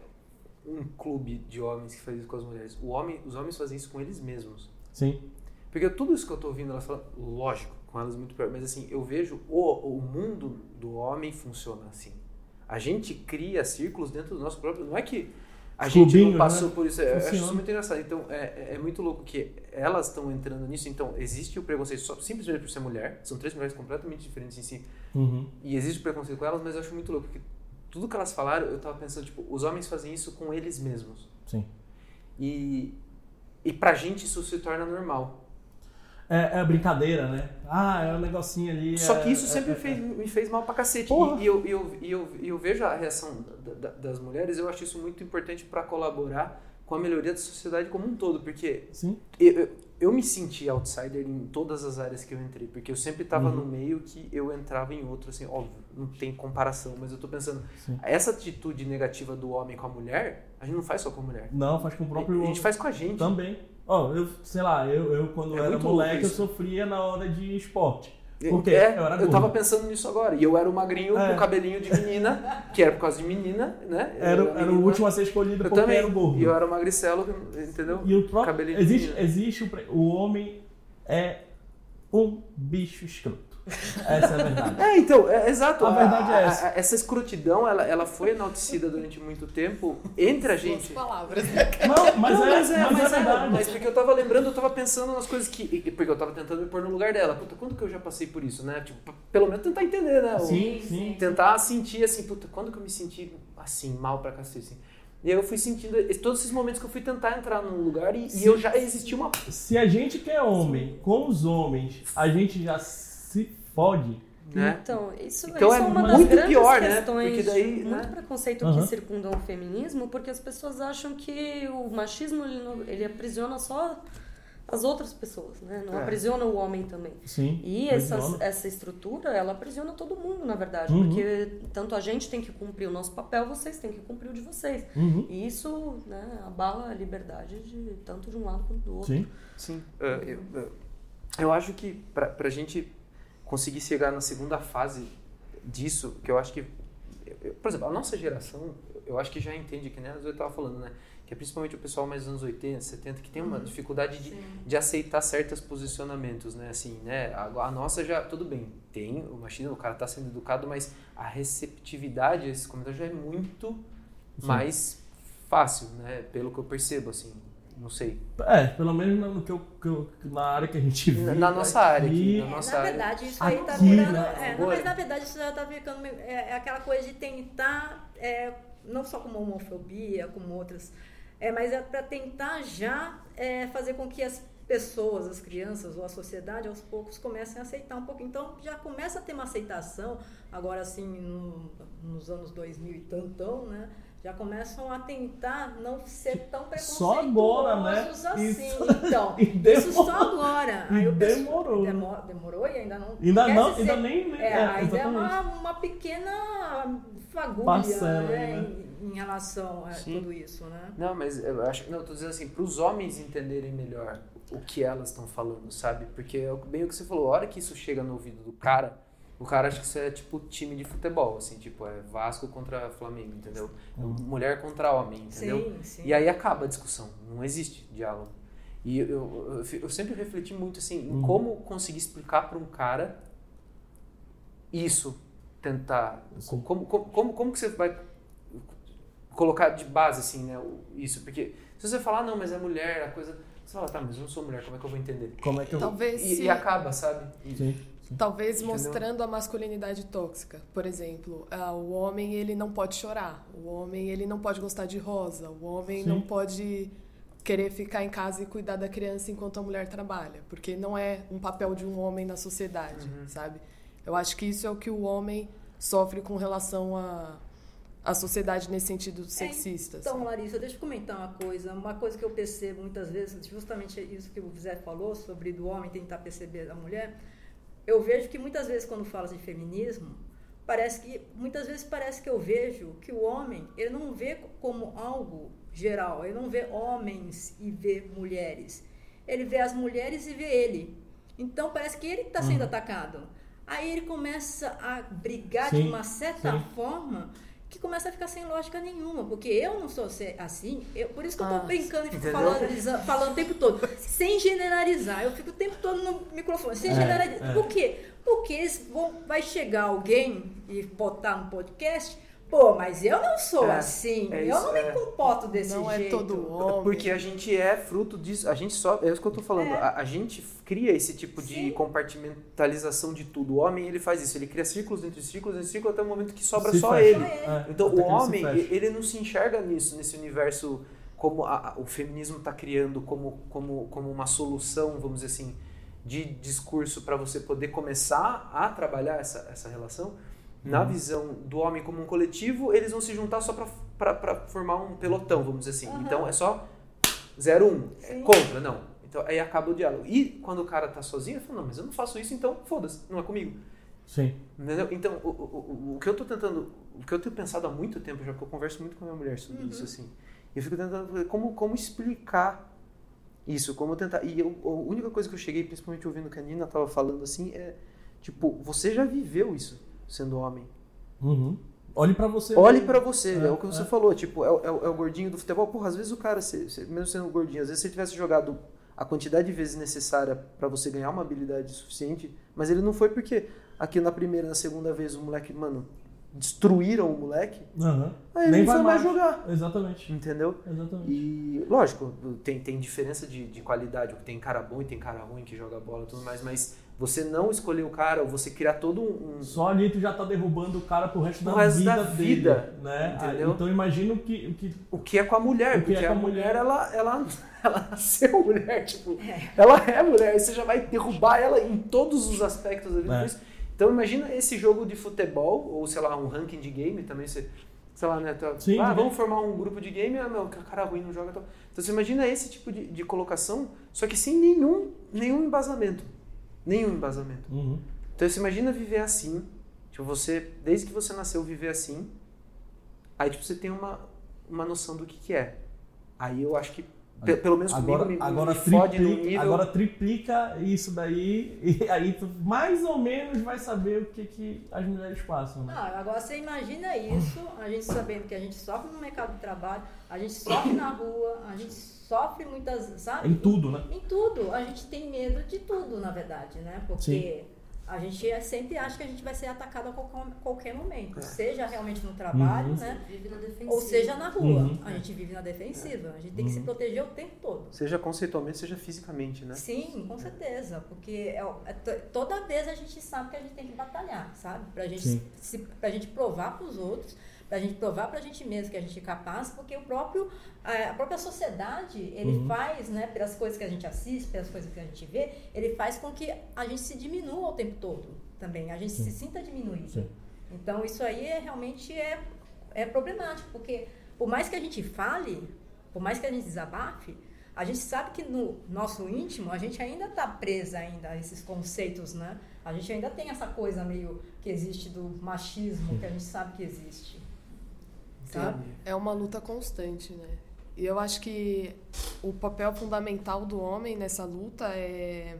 um clube de homens que faz isso com as mulheres. O homem, os homens fazem isso com eles mesmos.
Sim.
Porque tudo isso que eu tô ouvindo elas falando, lógico, com elas muito pior, mas assim, eu vejo o, o mundo do homem funciona assim. A gente cria círculos dentro do nosso próprio. Não é que A gente
Clubinho,
não passou
né?
por isso. É, Eu acho isso muito engraçado. Então, é, é muito louco que elas estão entrando nisso. Então, existe o preconceito só, simplesmente por ser mulher. São três mulheres completamente diferentes em si.
Uhum.
E existe o preconceito com elas, mas eu acho muito louco. Porque tudo que elas falaram, eu tava pensando, tipo, os homens fazem isso com eles mesmos.
Sim.
E, e pra gente isso se torna normal.
É, é brincadeira, né? Ah, é um negocinho ali.
Só
é-
que isso
é-
sempre
é-
fez- me fez mal pra cacete.
Porra.
E, eu, eu, eu, eu vejo a reação da- da- das mulheres, eu acho isso muito importante pra colaborar com a melhoria da sociedade como um todo. Porque
Sim.
eu, eu, eu me senti outsider em todas as áreas que eu entrei. Porque eu sempre tava
Uhum.
no meio que eu entrava em outro, assim, óbvio, não tem comparação. Mas eu tô pensando,
Sim.
essa atitude negativa do homem com a mulher, a gente não faz só com a mulher.
Não, faz com o próprio.
A gente faz com a gente.
Também. Ó, eu, sei lá, eu, eu quando
É
era moleque, eu sofria na hora de esporte. Por quê?
é,
Eu
tava pensando nisso agora. E eu era o magrinho
É.
com cabelinho de menina, que era por causa de menina, né?
Era, era o último a ser escolhido
Eu
porque
também.
era o gordo.
E eu era o magricelo, entendeu?
E o próprio.
Cabelinho de
Existe, existe o, o homem é um bicho escroto. Essa é a verdade.
É, então, é, exato.
A verdade é essa.
essa escrotidão, ela, ela foi enaltecida durante muito tempo entre a gente.
palavras.
Não, mas,
Não,
é, mas, é,
mas
verdade.
Mas porque eu tava lembrando, eu tava pensando nas coisas que. e- Porque eu tava tentando me pôr no lugar dela. Puta, quando que eu já passei por isso, né? Tipo, pelo menos tentar entender, né?
Sim, sim.
Tentar sentir assim, puta, quando que eu me senti assim, mal pra cacete, assim. E aí eu fui sentindo todos esses momentos que eu fui tentar entrar num lugar e, e
Sim.
eu já existia uma.
Se a gente que é homem, com os homens, a gente já se fode.
Né?
Então, isso,
Então
isso
é
é uma das
muito
grandes
pior, né?
questões,
Porque daí,
muito
né?
preconceito
Aham.
que circundam o feminismo, porque as pessoas acham que o machismo ele, não- ele aprisiona só as outras pessoas, né? Não
É.
aprisiona o homem também.
Sim.
E essa, essa estrutura, ela aprisiona todo mundo, na verdade.
Uhum.
Porque tanto a gente tem que cumprir o nosso papel, vocês têm que cumprir o de vocês.
Uhum.
E isso né, abala a liberdade de tanto de um lado quanto do outro.
Sim.
Sim. É, eu, eu- eu acho que pra, pra gente conseguir chegar na segunda fase disso, que eu acho que. eu- por exemplo, a nossa geração, eu acho que já entende, que nem a Zoe estava falando, né? Que é principalmente o pessoal mais dos anos 80, 70, que tem uma dificuldade de, de aceitar certos posicionamentos, né? Assim, né? A, a nossa já, tudo bem, tem o machismo, o cara tá sendo educado, mas a receptividade a esses comentários já é muito
Sim.
mais fácil, né? Pelo que eu percebo, assim. Não sei.
É, pelo menos no que eu, que eu- na área que a gente vive.
Na- na nossa área aqui, na nossa
na
área.
verdade, isso aí tá
Aqui,
virando.
né?
é, não, mas na verdade isso já tá ficando. É, é aquela coisa de tentar, é, não só como homofobia, como outras, é, mas é para tentar já é, fazer com que as pessoas, as crianças ou a sociedade aos poucos comecem a aceitar um pouco. Então já começa a ter uma aceitação, agora assim, no- nos anos 2000 e tantão, né? Já começam a tentar não ser tão
Só agora, né?
preconceituosos assim.
Isso-
Então,
E
isso
demorou.
só agora.
E
Aí
demorou.
Demor- demorou e ainda não.
Ainda não,
se
ainda
ser-
nem. nem-
É,
é,
ainda é uma, uma pequena fagulha
Parcela,
né,
né?
em, em relação a
Sim.
tudo isso, né?
Não, mas eu acho. Não, eu tô dizendo assim, para os homens entenderem melhor o que elas estão falando, sabe? Porque é bem o que você falou, a hora que isso chega no ouvido do cara, o cara acha que isso é tipo time de futebol, assim, tipo, é Vasco contra Flamengo, entendeu? Mulher contra homem, entendeu?
Sim, sim.
E aí acaba a discussão, não existe diálogo. E eu, eu, eu, sempre refleti muito assim, em
Uhum.
como conseguir explicar para um cara isso, tentar.
Sim.
Como, como, como, como que você vai colocar de base assim, né, isso? Porque se você falar, "Ah, não, mas é mulher, a coisa. Você fala, tá, mas eu não sou mulher, como é que eu vou entender?
Como é que eu.
Talvez
E, e acaba, sabe?
Sim.
Talvez
Entendeu?
mostrando a masculinidade tóxica. Por exemplo, ah, o homem ele não pode chorar, o homem ele não pode gostar de rosa, o homem
Sim.
não pode querer ficar em casa e cuidar da criança enquanto a mulher trabalha, porque não é um papel de um homem na sociedade,
Uhum.
sabe? Eu acho que isso é o que o homem sofre com relação à à sociedade nesse sentido sexista.
Então,
assim.
Larissa, deixa eu comentar uma coisa. Uma coisa que eu percebo muitas vezes, justamente isso que o Zé falou, sobre do homem tentar perceber a mulher. Eu vejo que muitas vezes, quando fala de feminismo, parece que, muitas vezes parece que eu vejo que o homem, ele não vê como algo geral. Ele não vê homens e vê mulheres. Ele vê as mulheres e vê ele. Então, parece que ele está sendo atacado. Aí ele começa a brigar de
Sim,
uma certa
sim.
forma que começa a ficar sem lógica nenhuma, porque eu não sou assim, eu- por isso que eu tô
Ah,
brincando e fico falando, falando o tempo todo, sem generalizar, eu fico o tempo todo no microfone, sem
É,
generalizar,
é.
por quê? Porque vão, vai chegar alguém e botar no podcast, Pô, mas eu não sou
É,
assim.
é
eu
isso,
não me
é.
comporto desse
Não é
jeito.
todo homem.
Porque a gente é fruto disso, a gente só, é isso que eu tô falando,
É.
a, a gente cria esse tipo de
Sim.
compartimentalização de tudo. O homem, ele faz isso, ele cria círculos entre círculos, entre círculos até o momento que sobra
Se
só
fecha.
ele.
É,
Então
até
o homem, ele não se enxerga nisso, nesse universo como a- a- o feminismo está criando como, como, como uma solução, vamos dizer assim, de discurso para você poder começar a trabalhar essa, essa relação. Na
Uhum.
visão do homem como um coletivo, eles vão se juntar só para formar um pelotão, vamos dizer assim.
Aham.
Então é só 0 1, é contra, não. Então aí acaba o diálogo. E quando o cara tá sozinho, ele fala, não, mas eu não faço isso, então foda-se, não é comigo.
Sim.
Entendeu? Então, o, o, o, o que eu tô tentando, o que eu tenho pensado há muito tempo, já que eu converso muito com a minha mulher sobre
Uhum.
isso, assim, eu fico tentando como, como explicar isso, como tentar. E eu, a única coisa que eu cheguei, principalmente ouvindo que a Nina tava falando assim, é tipo, você já viveu isso sendo homem.
Uhum. Olhe pra você.
Olhe pra você, é,
É,
o que você
é.
falou, tipo, é, o- é, o- é o gordinho do futebol. Porra, às vezes o cara, se- se- mesmo sendo gordinho, às vezes se ele tivesse jogado a quantidade de vezes necessária pra você ganhar uma habilidade suficiente, mas ele não foi porque aqui na primeira, na segunda vez o moleque, mano, destruíram o moleque,
Aham.
aí ele
Nem vai
foi mais. jogar.
Exatamente.
Entendeu?
Exatamente.
E, lógico, tem, tem diferença de, de qualidade. Tem cara bom e tem cara ruim que joga bola e tudo mais, mas você não escolher o cara, ou você criar todo um.
Só ali tu já tá derrubando o cara pro resto,
O
da,
resto
vida
da
dele,
vida,
né?
entendeu?
Então imagina o que, o que
O que é com a mulher,
O que
porque
é com
a
a
mulher,
mulher.
ela, ela, ela nasceu mulher, tipo, ela é mulher, aí você já vai derrubar ela em todos os aspectos da vida.
É.
Então imagina esse jogo de futebol, ou sei lá, um ranking de game também, você, sei lá, né? tá-
Sim,
ah, vamos formar um grupo de game, ah, meu, cara ruim não joga. Então você imagina esse tipo de, de colocação, só que sem nenhum, nenhum embasamento. Nenhum embasamento.
Uhum.
Então você imagina viver assim, tipo, você, desde que você nasceu, viver assim, aí tipo, você tem uma, uma noção do que, que é. Aí eu acho que, pe- pelo menos comigo,
Agora,
me,
agora,
me fode no
triplica,
nível...
agora triplica isso daí e aí tu mais ou menos vai saber o que, que as mulheres passam, né?
Não, agora você imagina isso, a gente sabendo que a gente sofre no mercado de trabalho, a gente sofre na rua, a gente sofre muitas, sabe?
Em tudo, né?
Em tudo. A gente tem medo de tudo, na verdade, né? Porque a gente é- sempre acha que a gente vai ser atacado a qualquer, momento. Seja realmente no trabalho,
Uhum.
né?
Vive na defensiva.
Ou seja na rua.
Uhum.
A gente vive na defensiva. A gente tem que se
Uhum.
proteger o tempo todo.
Seja conceitualmente, seja fisicamente, né?
Sim, com certeza, porque é, é to- toda vez a gente sabe que a gente tem que batalhar, sabe? Pra gente,
Sim.
se, pra gente provar pros outros, pra gente provar pra gente mesmo que a gente é capaz, porque o próprio, a a própria sociedade, ele
Uhum.
faz, né, pelas coisas que a gente assiste, pelas coisas que a gente vê, ele faz com que a gente se diminua o tempo todo também, a gente
Sim.
se sinta diminuído.
Sim.
Então isso aí é, realmente é, é problemático, porque por mais que a gente fale, por mais que a gente desabafe, a gente sabe que no nosso íntimo a gente ainda está presa ainda a esses conceitos, né? A gente ainda tem essa coisa meio que existe do machismo, que a gente sabe que existe. Sabe?
É uma luta constante, né? E eu acho que o papel fundamental do homem nessa luta é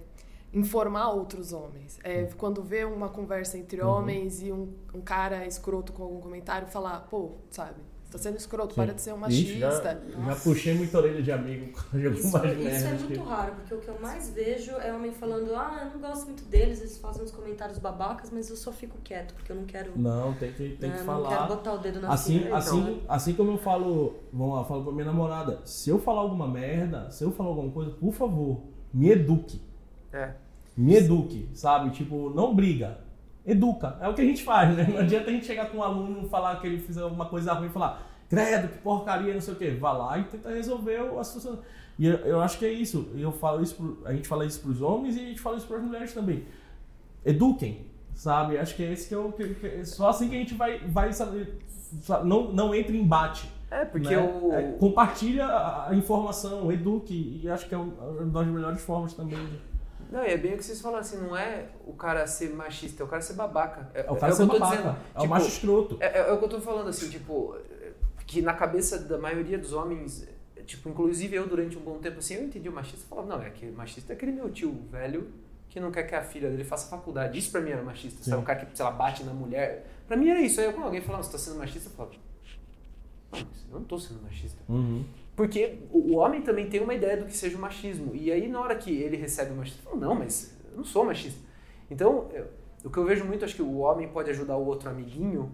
informar outros homens. É quando vê uma conversa entre
Uhum.
homens e um, um cara escroto com algum comentário falar, pô, sabe, você tá sendo escroto,
Sim.
para de ser um
Ixi,
machista.
já, já puxei muita orelha de amigo com
Isso,
algumas
isso é
merdas
muito
que-
raro, porque o que eu mais vejo é homem falando, ah, eu não gosto muito deles, eles fazem uns comentários babacas, mas eu só fico quieto, porque eu não quero.
Não, tem que, tem
né,
que
não quero
falar.
botar o dedo na
Assim,
ferida,
assim,
né?
assim como eu falo, vamos lá, eu falo pra minha namorada, se eu falar alguma merda, se eu falar alguma coisa, por favor, me eduque.
É.
Me eduque, sabe? Tipo, não briga. Educa. É o que a gente faz, né? Não adianta a gente chegar com um aluno falar que ele fez alguma coisa ruim e falar, credo, que porcaria, não sei o quê. Vá lá e tenta resolver a situação. E eu, eu acho que é isso. Eu falo isso pro, a gente fala isso pros homens e a gente fala isso pras mulheres também. Eduquem, sabe? Acho que é esse que é o que, que- só assim que a gente vai vai saber, sa- não não entre em embate.
É, porque
né?
o...
É, compartilha a, informação, eduque e acho que é um- uma das melhores formas também. de-
Não, e é bem o que vocês falaram, assim, não é o cara ser machista, é o cara ser babaca. É,
É o cara
é
ser
o eu
babaca.
dizendo.
É o
Tipo,
macho escroto.
É, é- é o que eu tô falando, assim, tipo, que na cabeça da maioria dos homens, tipo, inclusive eu durante um bom tempo, assim, eu entendi o machista e falava, não, é que machista é aquele meu tio velho que não quer que a filha dele faça faculdade. Isso pra mim era machista,
Sim.
sabe? Um cara que, sei lá, bate na mulher. Pra mim era isso. Aí quando alguém falava, você tá sendo machista, eu falava, não, eu não tô sendo machista.
Uhum.
Porque o homem também tem uma ideia do que seja o machismo. E aí, na hora que ele recebe o machismo, ele fala, não, mas eu não sou machista. Então, eu- o que eu vejo muito, acho que o homem pode ajudar o outro amiguinho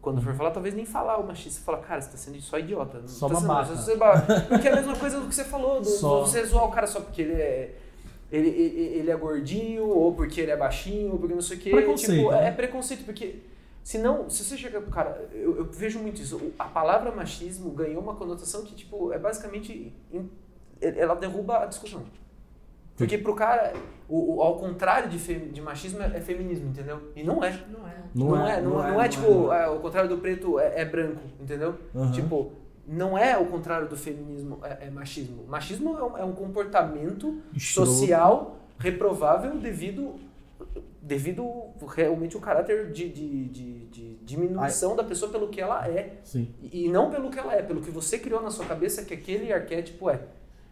quando for falar, talvez nem falar o machista. Você fala, cara, você tá sendo só idiota. Não
Só
tá sendo-
babaca.
só babaca. Porque é a mesma coisa do que você falou, do,
Só.
você zoar o cara só porque ele é. Ele, ele, ele é gordinho, ou porque ele é baixinho, ou porque não sei o quê.
Preconceito,
Tipo,
né?
é preconceito, porque. Se não, se você chega pro cara, eu, eu vejo muito isso. A palavra machismo ganhou uma conotação que, tipo, é basicamente. in- ela derruba a discussão. Porque pro cara, o, o- ao contrário de, fe- de machismo é, é feminismo, entendeu? E não é.
Não é.
Não, é, não, não é, tipo,
não é.
ah, o contrário do preto é, é branco, entendeu?
Aham.
Tipo, não é o contrário do feminismo, é, é machismo. Machismo é um, é um comportamento social reprovável devido devido realmente o caráter de, de, de, de diminuição da pessoa pelo que ela é.
Sim.
E e não pelo que ela é, pelo que você criou na sua cabeça que aquele arquétipo é.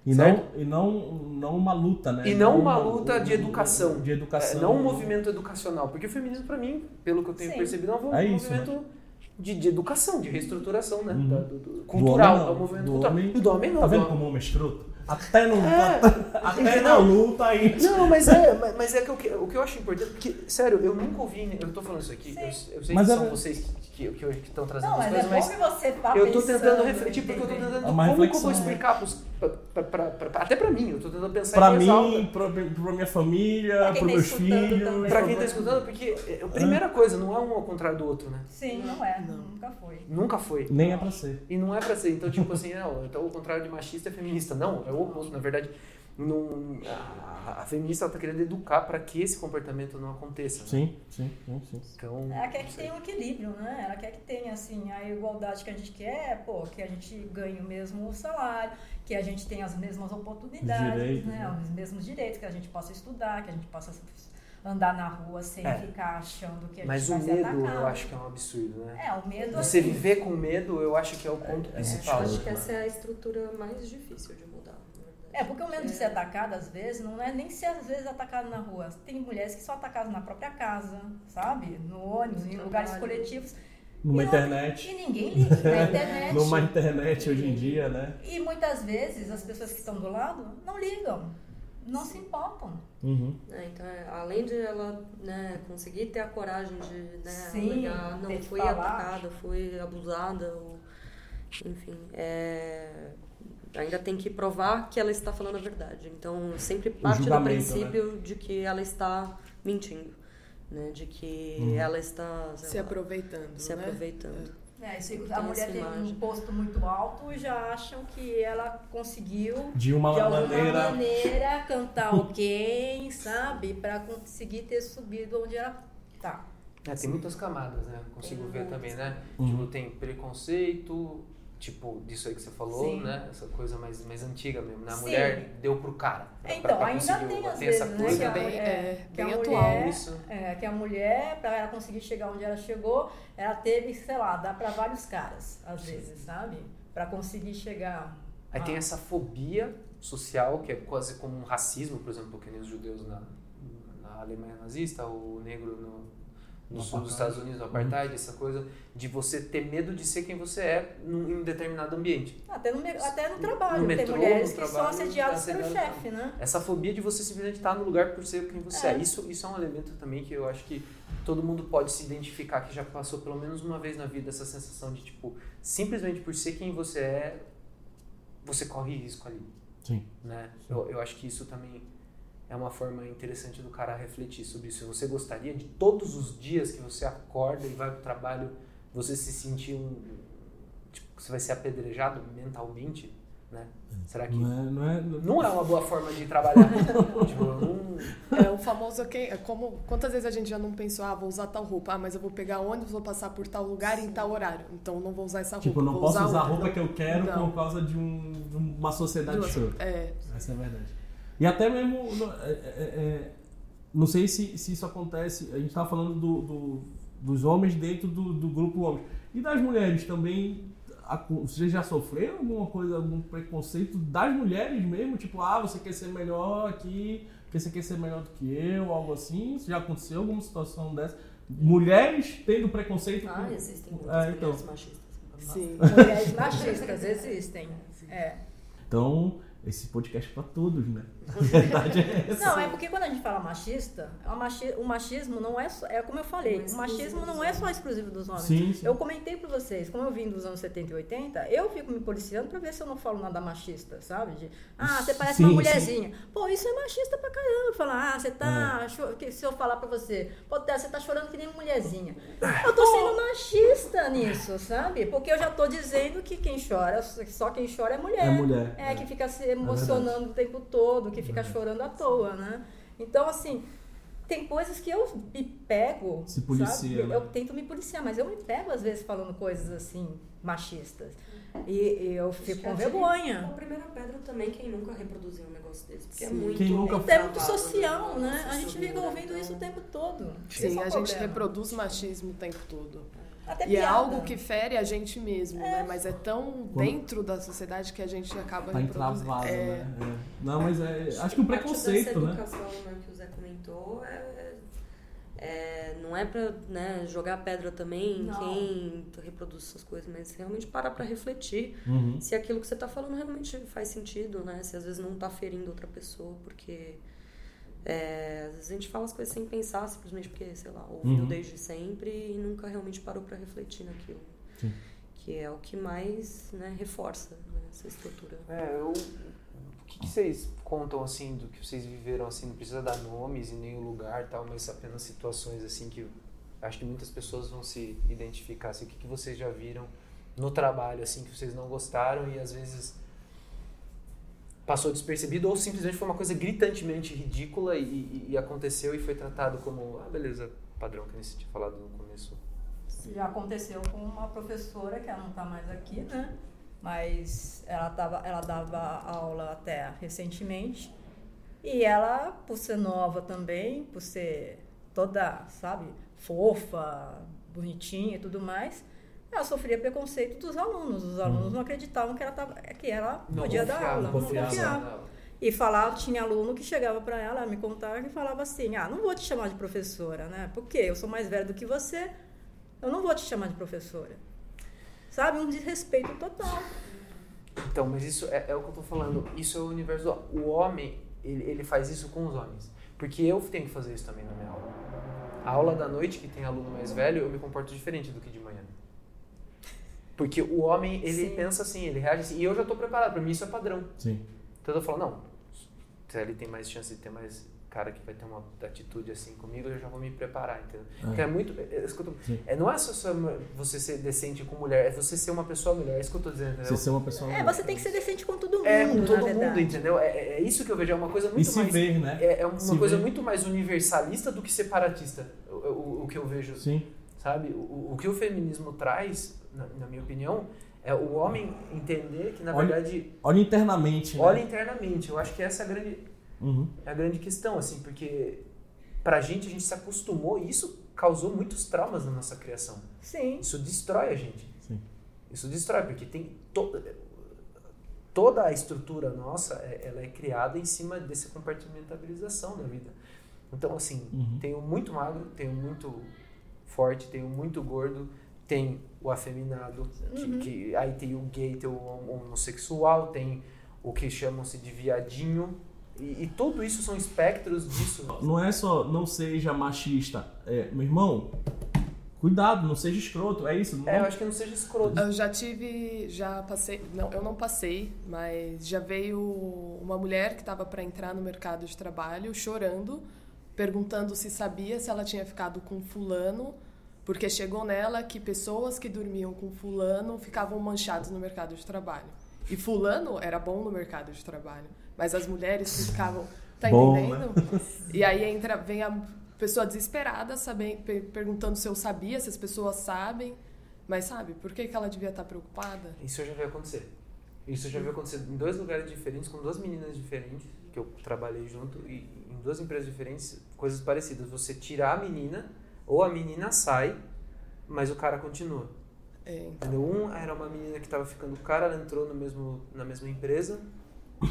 E
Certo?
não, e não, não uma luta, né?
E não uma luta de educação.
De educação.
É, não um movimento educacional. Porque o feminismo, pra mim, pelo que eu tenho
Sim.
percebido, é um
É
um
isso,
movimento de, de educação, de reestruturação, né?
Uhum.
Da- do- do- cultural.
homem não.
é um movimento
Do
cultural.
homem-
E do homem não.
Tá
do
vendo
homem-
como o homem é escroto? Até no,
É.
até na luta aí.
Não, mas é, mas- mas é que o, que o que eu acho importante, porque, sério, eu nunca ouvi, eu tô falando isso aqui, eu, eu sei
Mas
que
é
são vocês que estão que, que estão trazendo
Não,
as
mas é
coisas, mas
você vá
eu tô tentando refletir, porque eu tô tentando,
É
como que eu vou
né?
explicar pros, pra, pra, pra, pra- até pra mim, eu tô tentando pensar
Pra
em
mim, pra, pra minha família, pros
tá
meus filhos.
também.
Pra quem tá escutando, porque é, a primeira coisa, não é um ao contrário do outro, né?
Sim, não é. Nunca foi.
Nunca foi.
Nem é pra ser.
E não é pra ser. Então, tipo assim, não, então o contrário de machista é feminista. Não, é o oposto. Na verdade, não, a, a feminista ela tá querendo educar para que esse comportamento não aconteça. né?
Sim, sim, sim, sim.
Então,
Ela quer que tenha um equilíbrio, né? Ela quer que tenha, assim, a igualdade que a gente quer, pô, que a gente ganhe o mesmo salário, que a gente tenha as mesmas oportunidades,
Direitos,
né?
né?
Os mesmos direitos, que a gente possa estudar, que a gente possa andar na rua sem
É.
ficar achando que a gente
mas o
vai ser
medo eu acho que é um absurdo, né?
É, o medo...
Você
assim,
viver com medo, eu acho que é o ponto
É,
principal.
Eu acho que essa é a estrutura mais difícil de mudar.
É, porque o medo de ser atacada, às vezes, não é nem ser, às vezes, atacado na rua. Tem mulheres que são atacadas na própria casa, sabe? No ônibus, em
No
lugares coletivos.
Numa
E não-
internet.
E ninguém liga na internet.
Numa internet hoje em dia, né?
E muitas vezes as pessoas que estão do lado não ligam, não se importam.
Uhum.
né? Então, é, além de ela né, conseguir ter a coragem de né,
Sim,
alegar, não, fui atacada, fui abusada, ou, enfim, é, ainda tem que provar que ela está falando a verdade. Então, sempre parte do
julgamento,
princípio de que ela está mentindo, né, de que
Uhum.
ela está
Se
lá,
aproveitando,
se
né?
aproveitando.
É, se
Tem
a mulher tem
imagem.
um posto muito alto, já acham que ela conseguiu
De uma
de alguma
maneira.
maneira cantar alguém, sabe? Para conseguir ter subido onde ela tá.
É, tem muitas camadas, né? Consigo
Tem
ver
muitas.
também, né?
Uhum.
Tipo, tem preconceito, tipo, disso aí que você falou,
Sim.
né? Essa coisa mais, mais antiga mesmo. Na
Sim.
mulher deu pro cara. pra-
Então,
pra
ainda
conseguir
tem às
ter essa
vezes, né?
coisa.
Que a
Bem-
mulher,
é,
que a
bem
mulher-
atual
isso.
É, que a mulher, para ela conseguir chegar onde ela chegou, ela teve, sei lá, dar para vários caras, às vezes, sabe? Para conseguir chegar.
Aí tem
Ah.
essa fobia social, que é quase como um racismo, por exemplo, que nem os judeus na, na Alemanha nazista, o negro no, no sul dos. Estados Unidos, o apartheid, essa coisa de você ter medo de ser quem você é num, em um determinado ambiente.
Até no, até no trabalho,
No
tem
metrô,
mulheres
no
que são
trabalho,
assediadas pelo
assediadas
chefe, né?
Essa fobia de você simplesmente estar no lugar por ser quem você é.
É.
Isso, isso é um elemento também que eu acho que todo mundo pode se identificar, que já passou pelo menos uma vez na vida essa sensação de, tipo, simplesmente por ser quem você é, você corre risco ali.
Sim.
né? Eu, eu acho que isso também é uma forma interessante do cara refletir sobre isso. Você gostaria de todos os dias que você acorda e vai pro trabalho, você se sentir um. Tipo, você vai ser apedrejado mentalmente, né? Será que.
Não é, não é,
Não é uma boa forma de trabalhar. tipo, não.
É o famoso quem, é como quantas vezes a gente já não pensou, ah, vou usar tal roupa, ah, mas eu vou pegar ônibus, vou passar por tal lugar em tal horário, então não vou usar essa roupa.
Tipo, eu não
vou
posso usar a roupa que eu quero
Não.
por causa de, um- de uma sociedade escrota.
É,
Essa é a verdade. E até mesmo, é- é- é- não sei se, se isso acontece, a gente estava falando do, do- dos homens dentro do, do grupo homens. E das mulheres também, você já sofreu alguma coisa, algum preconceito das mulheres mesmo? Tipo, ah, você quer ser melhor aqui, porque você quer ser melhor do que eu, algo assim? Isso já aconteceu alguma situação dessa? Mulheres tendo preconceito
Ah,
com-
existem muitas
É, então.
mulheres machistas.
sim.
Mulheres machistas existem. É.
Então, esse podcast é pra todos, né? Verdade é essa.
Não, é porque quando a gente fala machista, o machi- o machismo não é só, é como eu falei,
é
o machismo não é só exclusivo dos homens.
Sim, sim.
Eu comentei pra vocês, como eu vim dos anos 70 e 80, eu fico me policiando pra ver se eu não falo nada machista, sabe? De, ah, você parece
Sim,
uma
sim.
mulherzinha. Pô, isso é machista pra caramba. Falar, ah, você
É.
tá. que Se eu falar pra você, pô, Té, você tá chorando que nem mulherzinha. Eu tô sendo machista nisso, sabe? Porque eu já tô dizendo que quem chora, só quem chora é mulher.
É mulher,
É,
é.
que fica se emocionando o tempo todo, que fica chorando à toa, né? Então, assim, tem coisas que eu me pego.
Se policia,
sabe?
né?
Eu tento me policiar, mas eu me pego às vezes falando coisas assim, machistas. E, e eu fico com
A
vergonha.
primeira pedra também, quem nunca reproduziu um negócio desse. Porque é
Sim.
muito.
Quem nunca-
é muito
travado,
social,
né?
né? A gente fica ouvindo isso o tempo todo.
Sim,
é
a gente
problema.
reproduz machismo o tempo todo.
Até
E é
piada.
algo que fere a gente mesmo, né? Mas é tão dentro da sociedade que a gente acaba
Tá
reproduzindo.
entravado,
É,
né? É. Não, mas é. Acho que o
Parte
preconceito,
dessa
né?
educação né, que o Zé comentou é, é- não é pra né, jogar pedra também
Não.
quem reproduz essas coisas, mas realmente parar pra refletir
Uhum.
se aquilo que você tá falando realmente faz sentido, né? Se às vezes não tá ferindo outra pessoa, porque é, às vezes a gente fala as coisas sem pensar, simplesmente porque, sei lá, ouviu
Uhum.
desde sempre e nunca realmente parou pra refletir naquilo.
Sim.
Que é o que mais né, reforça né, essa estrutura.
É, eu, o que, que vocês contam assim do que vocês viveram assim? Não precisa dar nomes e nem o lugar, tal, mas apenas situações assim que acho que muitas pessoas vão se identificar. Assim, o que, que vocês já viram no trabalho assim que vocês não gostaram e às vezes passou despercebido ou simplesmente foi uma coisa gritantemente ridícula e, e- e aconteceu e foi tratado como ah beleza padrão que nem você tinha falado no começo.
Já aconteceu com uma professora que ela não está mais aqui, né? Mas ela, tava, ela dava aula até recentemente. E ela, por ser nova também, por ser toda, sabe, fofa, bonitinha e tudo mais, ela sofria preconceito dos alunos. Os alunos
Uhum.
não acreditavam que ela, tava, que ela
Não
podia dar
confiava,
aula,
não confiava.
confiava. E falava, tinha aluno que chegava para ela, me contava que falava assim: "Ah, não vou te chamar de professora, né? Porque eu sou mais velha do que você, eu não vou te chamar de professora". Sabe, um desrespeito total.
Então, mas isso é, é o que eu tô falando. Isso é o universo do O homem, ele, ele faz isso com os homens. Porque eu tenho que fazer isso também na minha aula. A aula da noite, que tem aluno mais velho, eu me comporto diferente do que de. Porque o homem, ele
Sim.
pensa assim, ele reage assim. E eu já tô preparado, pra mim isso é padrão.
Sim.
Então eu falo, não, se ele tem mais chance de ter mais cara que vai ter uma atitude assim comigo, eu já vou me preparar, entendeu?
É.
Porque é muito. É, é
Sim.
é, não é só você ser decente com mulher, é você ser uma pessoa melhor. É isso que eu tô dizendo, entendeu?
Você ser uma pessoa.
É, você tem que ser decente com todo mundo,
É, com todo
na
mundo,
verdade.
entendeu? É, é- isso que eu vejo, é uma coisa
E
muito
se
mais.
ver, né?
É, é uma
Se
coisa
ver.
muito mais universalista do que separatista, o, o, o que eu vejo,
Sim.
sabe? O, o que o feminismo traz, na, na minha opinião, é o homem entender que, na
Olha-
verdade,
Olha internamente. né?
olha internamente. Eu acho que essa é a grande,
Uhum.
é a grande questão, assim, porque pra gente, a gente se acostumou e isso causou muitos traumas na nossa criação.
Sim.
Isso destrói a gente.
Sim.
Isso destrói, porque tem to- toda a estrutura nossa, é- ela é criada em cima dessa compartimentalização da vida. Então, assim,
Uhum.
tenho muito magro, tenho muito forte, tenho muito gordo, tem o afeminado, que,
Uhum.
que- aí tem o gay, tem o homossexual, tem o que chamam-se de viadinho, e, e tudo isso são espectros disso.
Não é só não seja machista. É, meu irmão, cuidado, não seja escroto. É isso. Não
É, eu acho que não seja escroto.
Eu já tive, já passei, não, eu não passei, mas já veio uma mulher que estava para entrar no mercado de trabalho chorando, perguntando se sabia se ela tinha ficado com fulano, porque chegou nela que pessoas que dormiam com fulano ficavam manchados no mercado de trabalho. E fulano era bom no mercado de trabalho, mas as mulheres que ficavam, tá
Bom, né?
entendendo? E aí entra, vem a pessoa desesperada, sabe, per- perguntando se eu sabia, se as pessoas sabem. Mas sabe, por que, que ela devia estar preocupada?
Isso já vi acontecer. Isso já vi acontecer em dois lugares diferentes, com duas meninas diferentes, que eu trabalhei junto, e em duas empresas diferentes, coisas parecidas. Você tirar a menina, ou a menina sai, mas o cara continua.
É, então,
Entendeu? Um era uma menina que estava ficando o cara, ela entrou no mesmo, na mesma empresa,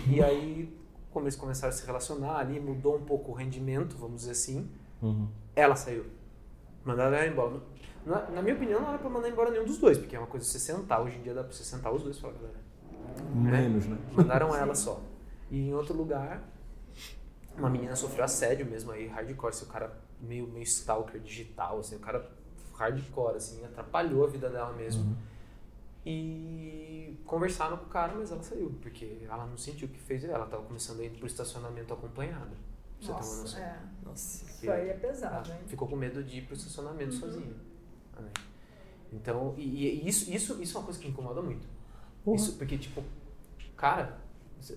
e aí, como eles começaram a se relacionar ali, mudou um pouco o rendimento, vamos dizer assim,
Uhum.
ela saiu. Mandaram ela embora. Na, na minha opinião, não era pra mandar embora nenhum dos dois, porque é uma coisa você sentar. Hoje em dia dá pra você sentar os dois e falar, galera.
Menos, né?
Mandaram ela só. E em outro lugar, uma menina sofreu assédio mesmo aí, hardcore, assim, o cara meio, meio stalker digital, assim, o cara hardcore, assim, atrapalhou a vida dela mesmo.
Uhum.
E conversaram com o cara, mas ela saiu, porque ela não sentiu o que fez ela, tava começando a ir pro estacionamento acompanhada. Você
Nossa,
noção.
é.
Nossa.
Isso aí é pesado, hein?
ficou com medo de ir pro estacionamento
Uhum.
sozinha. né? Então, e, e isso, isso, isso é uma coisa que incomoda muito.
Porra.
Isso, porque, tipo, cara,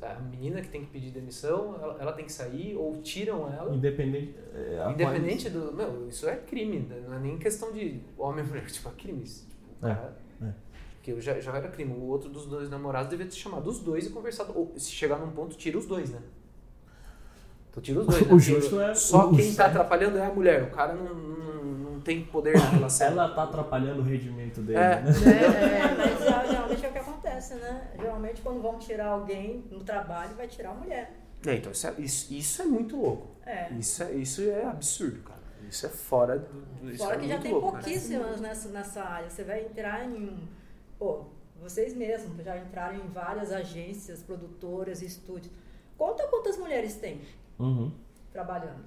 a menina que tem que pedir demissão, ela, ela tem que sair, ou tiram ela.
Independente. é,
Independente do. Meu, isso é crime, né? não é nem questão de homem e mulher, tipo, é crime. Tipo, o
É,
cara.
é.
Porque já, já era crime. O outro dos dois namorados devia ter chamado os dois e conversado. Ou se chegar num ponto, tira os dois, né? Então tira os dois.
O
né? Porque
justo é-
Só
o
quem tá
certo-
atrapalhando é a mulher. O cara não, não tem poder na relação.
Ela tá atrapalhando o rendimento dele,
É.
né?
É, mas já- geralmente é o que acontece, né? Geralmente quando vão tirar alguém no trabalho, vai tirar a mulher.
É, então isso é, isso, isso é muito louco.
É.
Isso é, isso é absurdo, cara. Isso é fora do.
Fora
é
que já tem
louco, né?
pouquíssimas nessa, nessa área. Você vai entrar em um. Pô, vocês mesmos já entraram em várias agências, produtoras, estúdios. Conta quantas mulheres tem
Uhum.
trabalhando.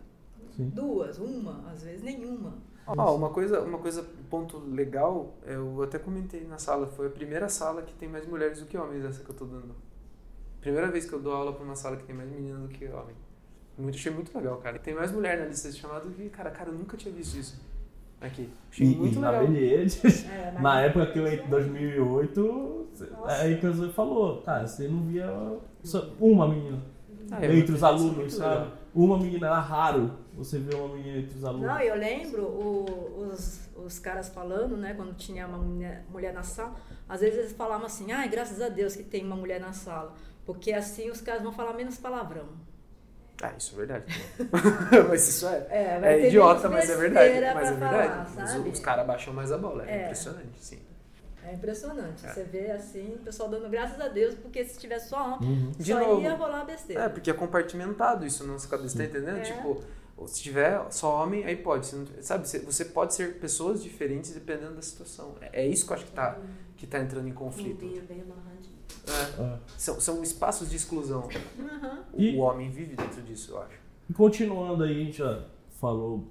Sim.
Duas, uma, às vezes nenhuma.
Ó, uma coisa, uma coisa, um ponto legal, eu até comentei na sala, foi a primeira sala que tem mais mulheres do que homens, essa que eu tô dando. Primeira vez que eu dou aula pra uma sala que tem mais meninas do que homem. Muito, achei muito legal, cara. Tem mais mulher na lista de chamado que, cara, cara, eu nunca tinha visto isso. Aqui. Achei
E,
muito
e na
legal.
Beliedes,
É, mas-
na época que eu entrei em 2008,
Nossa.
aí que você falou, cara, você não via só uma menina
Ah, é,
entre os
é
alunos, sabe?
legal.
Uma menina, era raro você ver uma menina entre os alunos.
Não, eu lembro o- os, os caras falando, né, quando tinha uma mulher, mulher na sala, às vezes eles falavam assim, ai, graças a Deus que tem uma mulher na sala, porque assim os caras vão falar menos palavrão.
Ah, isso é verdade. mas isso é.
É,
É idiota, mas é verdade. Mas é verdade.
falar, sabe?
os caras baixam mais a bola. É,
É.
impressionante, sim.
É impressionante.
É.
Você vê assim, o pessoal dando graças a Deus, porque se tivesse só homem,
Uhum.
De
só
novo.
ia rolar besteira.
É, porque é compartimentado isso na nossa cabeça, tá entendendo?
É.
Se tiver só homem, aí pode. Não- sabe, você- você pode ser pessoas diferentes dependendo da situação. É é isso que eu acho que tá, que tá entrando em conflito.
Amarradinho.
É.
É.
São, são espaços de exclusão.
Uhum.
O,
E-
o homem vive dentro disso, eu acho.
E continuando aí, a gente já falou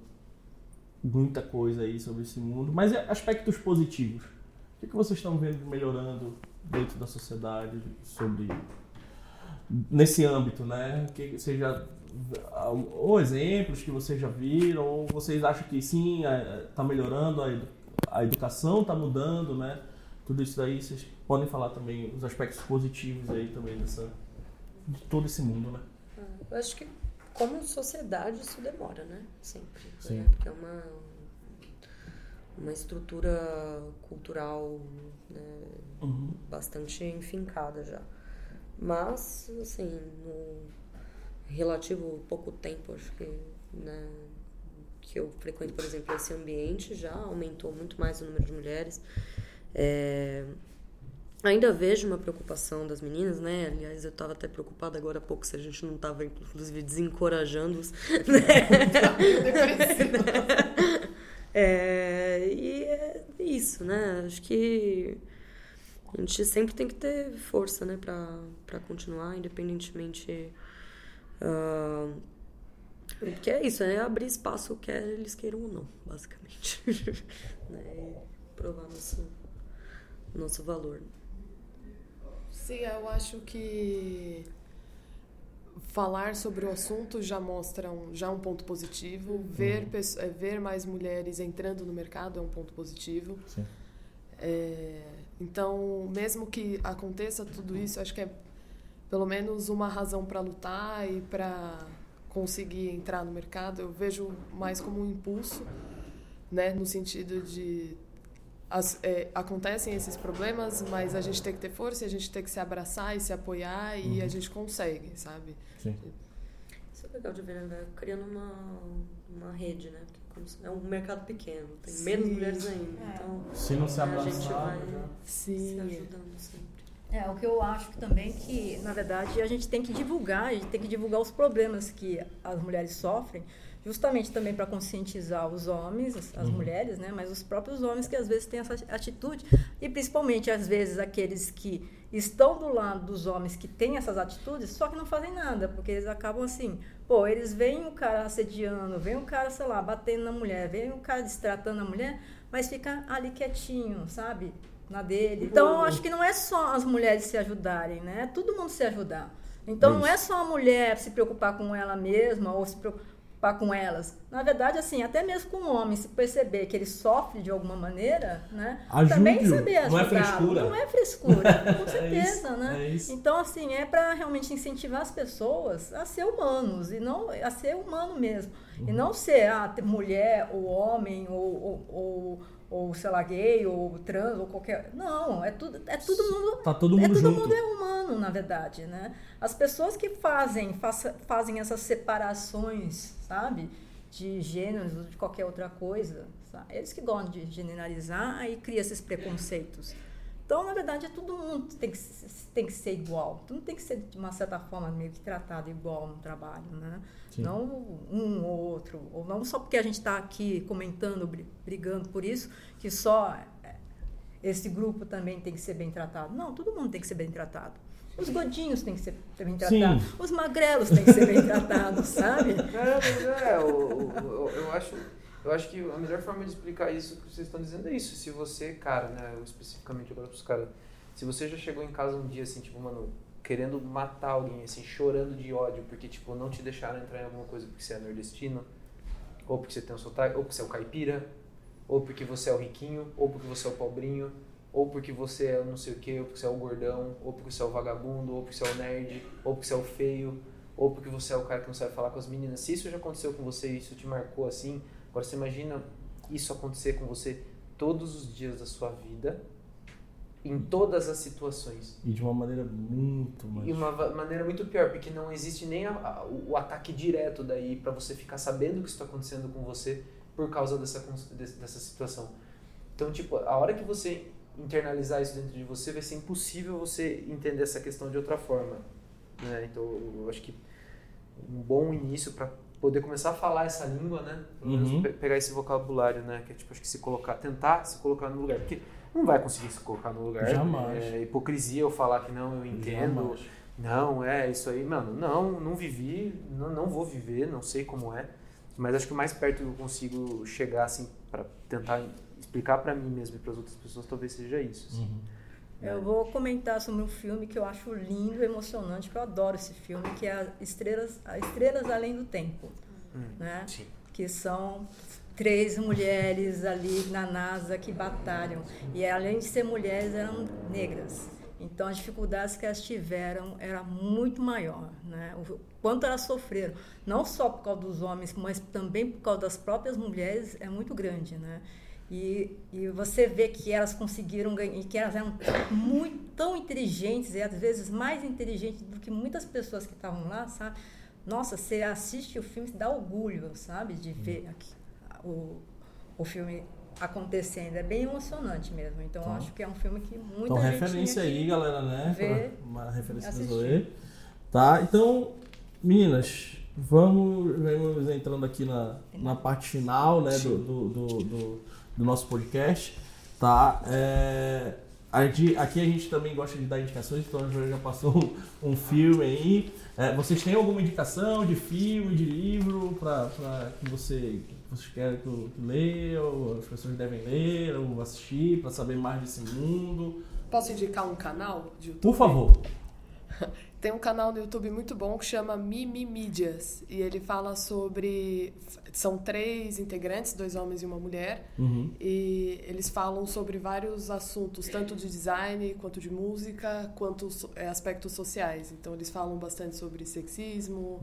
muita coisa aí sobre esse mundo, mas aspectos positivos. O que, que vocês estão vendo melhorando dentro da sociedade sobre nesse âmbito, né? Que seja ou exemplos que vocês já viram, ou vocês acham que sim, está melhorando, a, edu- a educação está mudando, né? Tudo isso daí, vocês podem falar também os aspectos positivos aí também dessa, de todo esse mundo, né?
Ah, Eu acho que como sociedade isso demora, né? Sempre.
Sim.
Né? Porque é uma, uma estrutura cultural né,
Uhum.
bastante enfincada já. Mas, assim, no relativo pouco tempo, acho que, né, que eu frequento, por exemplo, esse ambiente, já aumentou muito mais o número de mulheres. É, Ainda vejo uma preocupação das meninas, né? Aliás, eu estava até preocupada agora há pouco se a gente não estava, inclusive, desencorajando-os. Né? É, e é isso, né? Acho que a gente sempre tem que ter força, né? Pra continuar, independentemente... ah, porque é isso, é abrir espaço, quer eles queiram ou não, basicamente. né? E provar nosso, nosso valor.
Sim, eu acho que falar sobre o assunto já mostra um, já um ponto positivo. Ver, pesso- eh, ver mais mulheres entrando no mercado é um ponto positivo.
Sim.
É, então, mesmo que aconteça tudo isso, acho que é pelo menos uma razão para lutar e para conseguir entrar no mercado. Eu vejo mais como um impulso, né, no sentido de as- é, acontecem esses problemas, mas a gente tem que ter força, e a gente tem que se abraçar e se apoiar e a gente consegue, sabe?
Sim.
Isso é legal de ver, né? Criando uma, uma rede, né? Porque é um mercado pequeno, tem
Sim.
menos mulheres ainda.
É.
Então,
Se não se
a gente
abraçar,
vai
já-
se
Sim.
ajudando sempre.
É, o que eu acho que também que, na verdade, a gente tem que divulgar, a gente tem que divulgar os problemas que as mulheres sofrem, justamente também para conscientizar os homens, as, as
Uhum.
mulheres, né? Mas os próprios homens que às vezes têm essa atitude e principalmente às vezes aqueles que estão do lado dos homens que têm essas atitudes, só que não fazem nada, porque eles acabam assim, pô, eles veem o cara assediando, veem o cara, sei lá, batendo na mulher, veem o cara destratando a mulher, mas fica ali quietinho, sabe? Na dele. Então, eu acho que não é só as mulheres se ajudarem, né? É todo mundo se ajudar. Então, não é só a mulher se preocupar com ela mesma ou se preocupar com elas. Na verdade, assim, até mesmo com o homem, se perceber que ele sofre de alguma maneira, né?
Ajude-o.
Também saber
Não é frescura.
Não é frescura, com
É
certeza,
isso,
né?
é isso.
Então, assim, é para realmente incentivar as pessoas a ser humanos e não a ser humano mesmo. E não ser ah, mulher ou homem ou, ou, ou, ou, sei lá, gay ou trans ou qualquer. Não, é tudo, é todo mundo.
Tá todo
é
mundo
todo
junto.
mundo é humano, na verdade, né? As pessoas que fazem, faça- fazem essas separações, sabe? De gêneros ou de qualquer outra coisa, sabe? eles que gostam de generalizar e cria esses preconceitos. Então, na verdade, é todo mundo tem que, tem que ser igual. Tudo tem que ser, de uma certa forma, meio que tratado igual no trabalho, né?
Sim.
Não um ou outro. Ou não só porque a gente está aqui comentando, bri- brigando por isso, que só é, esse grupo também tem que ser bem tratado. Não, todo mundo tem que ser bem tratado. Os gordinhos têm que ser bem
Sim.
tratados. Os magrelos têm que ser bem tratados, sabe?
É, mas é, o- o- eu, acho, eu acho que a melhor forma de explicar isso que vocês estão dizendo é isso. Se você, cara, né, eu especificamente agora pros caras, se você já chegou em casa um dia assim, tipo, mano, querendo matar alguém, assim, chorando de ódio, porque, tipo, não te deixaram entrar em alguma coisa porque você é nordestino, ou porque você tem um sotaque, ou porque você é o caipira, ou porque você é o riquinho, ou porque você é o pobrinho, ou porque você é não sei o que, ou porque você é o gordão, ou porque você é o vagabundo, ou porque você é o nerd, ou porque você é o feio, ou porque você é o cara que não sabe falar com as meninas. Se isso já aconteceu com você e isso te marcou assim, agora você imagina isso acontecer com você todos os dias da sua vida, em todas as situações.
E de uma maneira muito mais.
E uma maneira muito pior, porque não existe nem a- a- o ataque direto daí pra você ficar sabendo o que está acontecendo com você por causa dessa, dessa situação. Então, tipo, a hora que você internalizar isso dentro de você, vai ser impossível você entender essa questão de outra forma. Né? Então, eu acho que um bom início para poder começar a falar essa língua, né?
Uhum.
pe- pegar esse vocabulário, né? Que é tipo, acho que se colocar, tentar se colocar no lugar. Porque não vai conseguir se colocar no lugar.
Jamais.
É hipocrisia eu falar que não, eu entendo.
Jamais.
Não, é isso aí, mano. Não, não vivi, não, não vou viver, não sei como é. Mas acho que o mais perto que eu consigo chegar, assim, para tentar explicar para mim mesmo e para as outras pessoas, talvez seja isso. assim.
Uhum.
Eu vou comentar sobre um filme que eu acho lindo e emocionante, que eu adoro esse filme, que é a Estrelas, Estrelas Além do Tempo.
Hum,
Né?
Sim.
que são três mulheres ali na NASA que batalham. E além de ser mulheres, eram negras. Então, as dificuldades que elas tiveram era muito maior, né? O quanto elas sofreram, não só por causa dos homens, mas também por causa das próprias mulheres, é muito grande, né? E, e você vê que elas conseguiram ganhar, e que elas eram muito tão inteligentes, e às vezes mais inteligentes do que muitas pessoas que estavam lá, sabe? Nossa, você assiste o filme, dá orgulho, sabe? De ver aqui, o, o filme acontecendo. É bem emocionante mesmo. Então,
Então-
acho que é um filme que muita
Então,
gente
referência
tinha que-
aí, galera, né?
ver,
Uma referência
assistir.
Zoe. Tá? Então, meninas, vamos, vamos entrando aqui na, na parte final, né? Do, do, do, do- do nosso podcast. Tá? É, a gente- aqui a gente também gosta de dar indicações, então a Joana já passou um, filme aí. É, vocês têm alguma indicação de filme, de livro, para que você, que vocês querem que eu leia, ou as pessoas devem ler, ou assistir, para saber mais desse mundo?
Posso indicar um canal de YouTube?
Por favor.
Tem um canal no YouTube muito bom que chama Mimi Mídias. E ele fala sobre. São três integrantes, dois homens e uma mulher.
Uhum.
E eles falam sobre vários assuntos, tanto de design, quanto de música, quanto é, aspectos sociais. Então, eles falam bastante sobre sexismo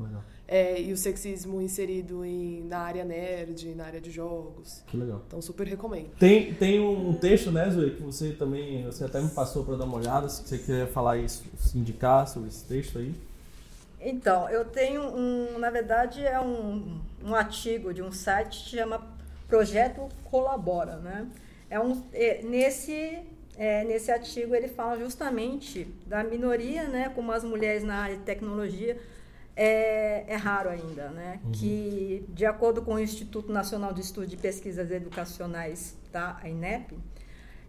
é, e o sexismo inserido em, na área nerd, na área de jogos.
Que legal.
Então, super recomendo.
Tem, tem um texto, né, Zoe, que você também, você até me passou para dar uma olhada, se você quiser falar isso, se indicar sobre esse texto aí.
Então, eu tenho um, na verdade, é um, um artigo de um site que chama Projeto Colabora, né? É um, é, nesse, é, nesse artigo ele fala justamente da minoria, né, como as mulheres na área de tecnologia, é, é raro ainda, né? Que, de acordo com o Instituto Nacional de Estudo de Pesquisas Educacionais, tá? a INEP,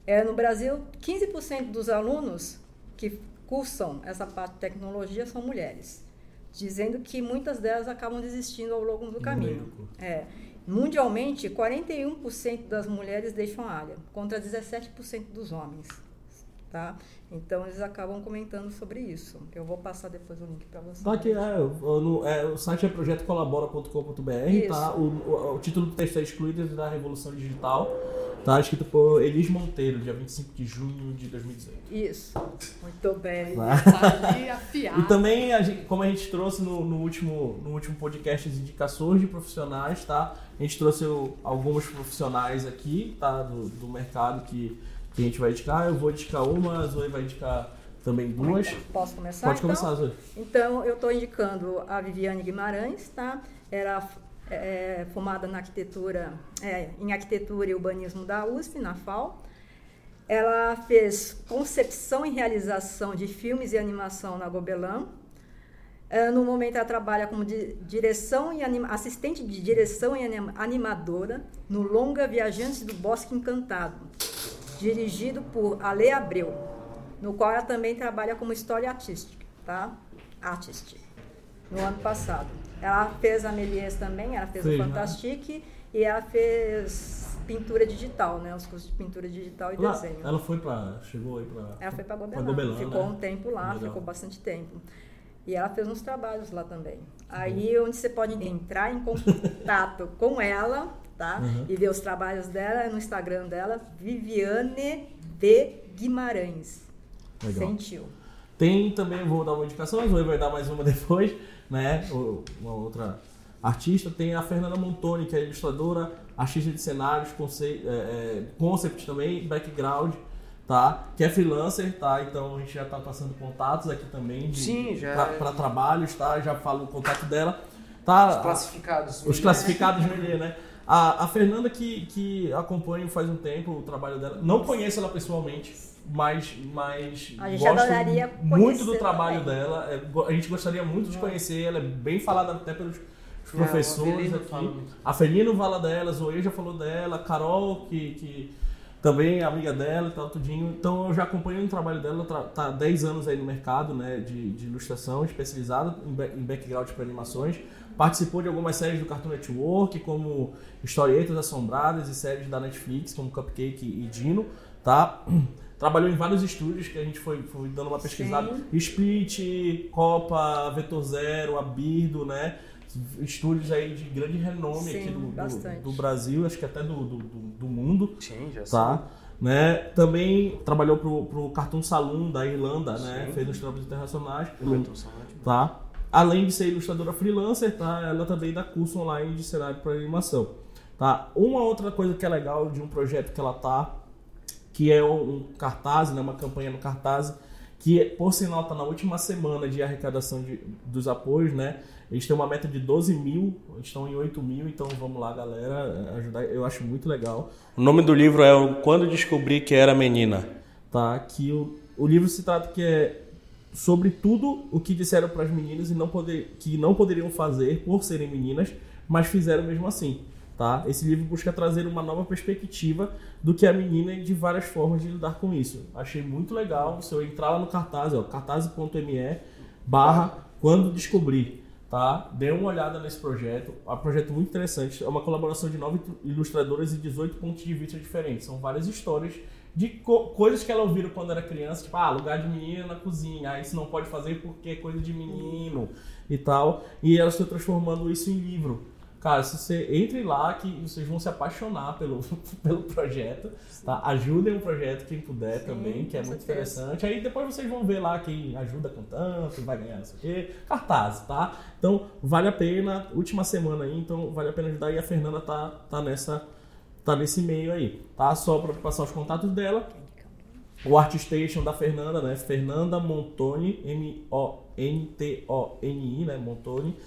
é, no Brasil, 15% dos alunos que cursam essa parte de tecnologia são mulheres, dizendo que muitas delas acabam desistindo ao longo do caminho. É. Mundialmente, 41% das mulheres deixam a área, contra 17% dos homens. Tá? Então eles acabam comentando sobre isso. Eu vou passar depois o link para vocês.
Tá aqui, é, o, no- é, o site é projetocolabora.com.br, tá? O, o, o título do texto é Excluídas da Revolução Digital, tá? Escrito por Elis Monteiro, dia 25 de junho de 2018.
Isso. Muito bem.
Tá.
E também, a gente- como a gente trouxe no, no último, no último podcast as indicações de profissionais, tá? A gente trouxe o- alguns profissionais aqui, tá? Do, do mercado que, que a gente vai indicar. Eu vou indicar uma, a Zoe vai indicar também duas.
Posso começar?
Pode
então?
começar, Zoe.
Então, eu estou indicando a Viviane Guimarães, tá? Era é, formada na arquitetura, é, em arquitetura e urbanismo da USP, na FAO. Ela fez concepção e realização de filmes e animação na Gobelin. É, no momento, ela trabalha como di- direção e assistente de direção e anim- animadora no longa Viajantes do Bosque Encantado, dirigido por Ale Abreu, no qual ela também trabalha como história artística, tá? Artist, no ano passado. Ela fez a Melies também, ela fez
Fez,
o
né?
Fantastique e ela fez pintura digital, né? Os cursos de pintura digital e
Ela,
desenho.
ela foi pra. Chegou aí pra.
Ela foi para Gobelin,
Gobelin,
ficou
né?
um tempo lá,
Legal.
ficou bastante tempo. E ela fez uns trabalhos lá também. Aí onde você pode entrar em contato com ela, tá?
Uhum.
E ver os trabalhos dela é no Instagram dela, Viviane V Guimarães.
Legal.
Sentiu.
Tem também, vou dar uma indicação, Zoe vai dar mais uma depois, né? Uma outra artista. Tem a Fernanda Montoni, que é ilustradora, artista de cenários, é, é, concept também, background, tá? Que é freelancer, tá? Então a gente já tá passando contatos aqui também de,
Sim, já
pra, pra trabalhos, tá? Já falo o contato dela. Tá?
Os classificados.
Os classificados né? A, a Fernanda que, que acompanho faz um tempo o trabalho dela. Não conheço ela pessoalmente, mas, mas
A gente
gosto muito do trabalho
também.
dela. É, A gente gostaria muito de conhecer. Ela é bem falada até pelos os
É,
professores aqui. A Felino fala dela, a Zoe já falou dela, a Carol, que, que também é amiga dela e tal, tudinho. Então eu já acompanho o trabalho dela, ela tá há 10 anos aí no mercado né, de, de ilustração, especializada em background para animações. Participou de algumas séries do Cartoon Network, como Historietas Assombradas e séries da Netflix, como Cupcake e Dino, tá? Trabalhou em vários estúdios que a gente foi, foi dando uma pesquisada. Split, Copa, Vetor Zero, Abirdo, né? Estúdios aí de grande renome
Sim,
aqui do, do, do Brasil, acho que até do, do, do- do mundo,
Sim, já
tá? Né? Também trabalhou pro, pro Cartoon Saloon da Irlanda, né?
Sim.
Fez os trabalhos internacionais,
sei. O Everton Salati.
tá? Além de ser ilustradora freelancer, tá? Ela também dá curso online de cenário para animação, tá? Uma outra coisa que é legal de um projeto que ela tá, que é um, cartaz, né? Uma campanha no cartaz, que por sinal tá na última semana de arrecadação de, dos apoios, né? Eles têm uma meta de 12 mil, estão em 8 mil, então vamos lá, galera, ajudar. Eu acho muito legal.
O nome do livro é o Quando Descobri que Era Menina.
tá? Que o, o livro se trata que é sobre tudo o que disseram para as meninas e não poder, que não poderiam fazer por serem meninas, mas fizeram mesmo assim, tá? Esse livro busca trazer uma nova perspectiva do que a menina e de várias formas de lidar com isso. Achei muito legal. Se eu entrar lá no cartaz, ó, cartaz.me barra quando descobrir, tá? Dê uma olhada nesse projeto. É um projeto muito interessante. É uma colaboração de nove ilustradoras e 18 pontos de vista diferentes. São várias histórias de co- coisas que ela ouviram quando era criança, tipo, ah, lugar de menina na cozinha, ah, isso não pode fazer porque é coisa de menino e tal. E ela está transformando isso em livro. Cara, se você entre lá que vocês vão se apaixonar pelo, pelo projeto, tá? Ajudem o projeto quem puder
Sim,
também, que é muito
certeza.
interessante. Aí depois vocês vão ver lá quem ajuda com tanto, vai ganhar não sei o quê. Cartaz, tá? Então, vale a pena, última semana aí, então vale a pena ajudar. E a Fernanda tá, tá nessa tá nesse meio aí, tá? Só para passar os contatos dela. O Artstation da Fernanda, né? Fernanda Montoni, M-O-N-T-O-N-I, né? Montoni,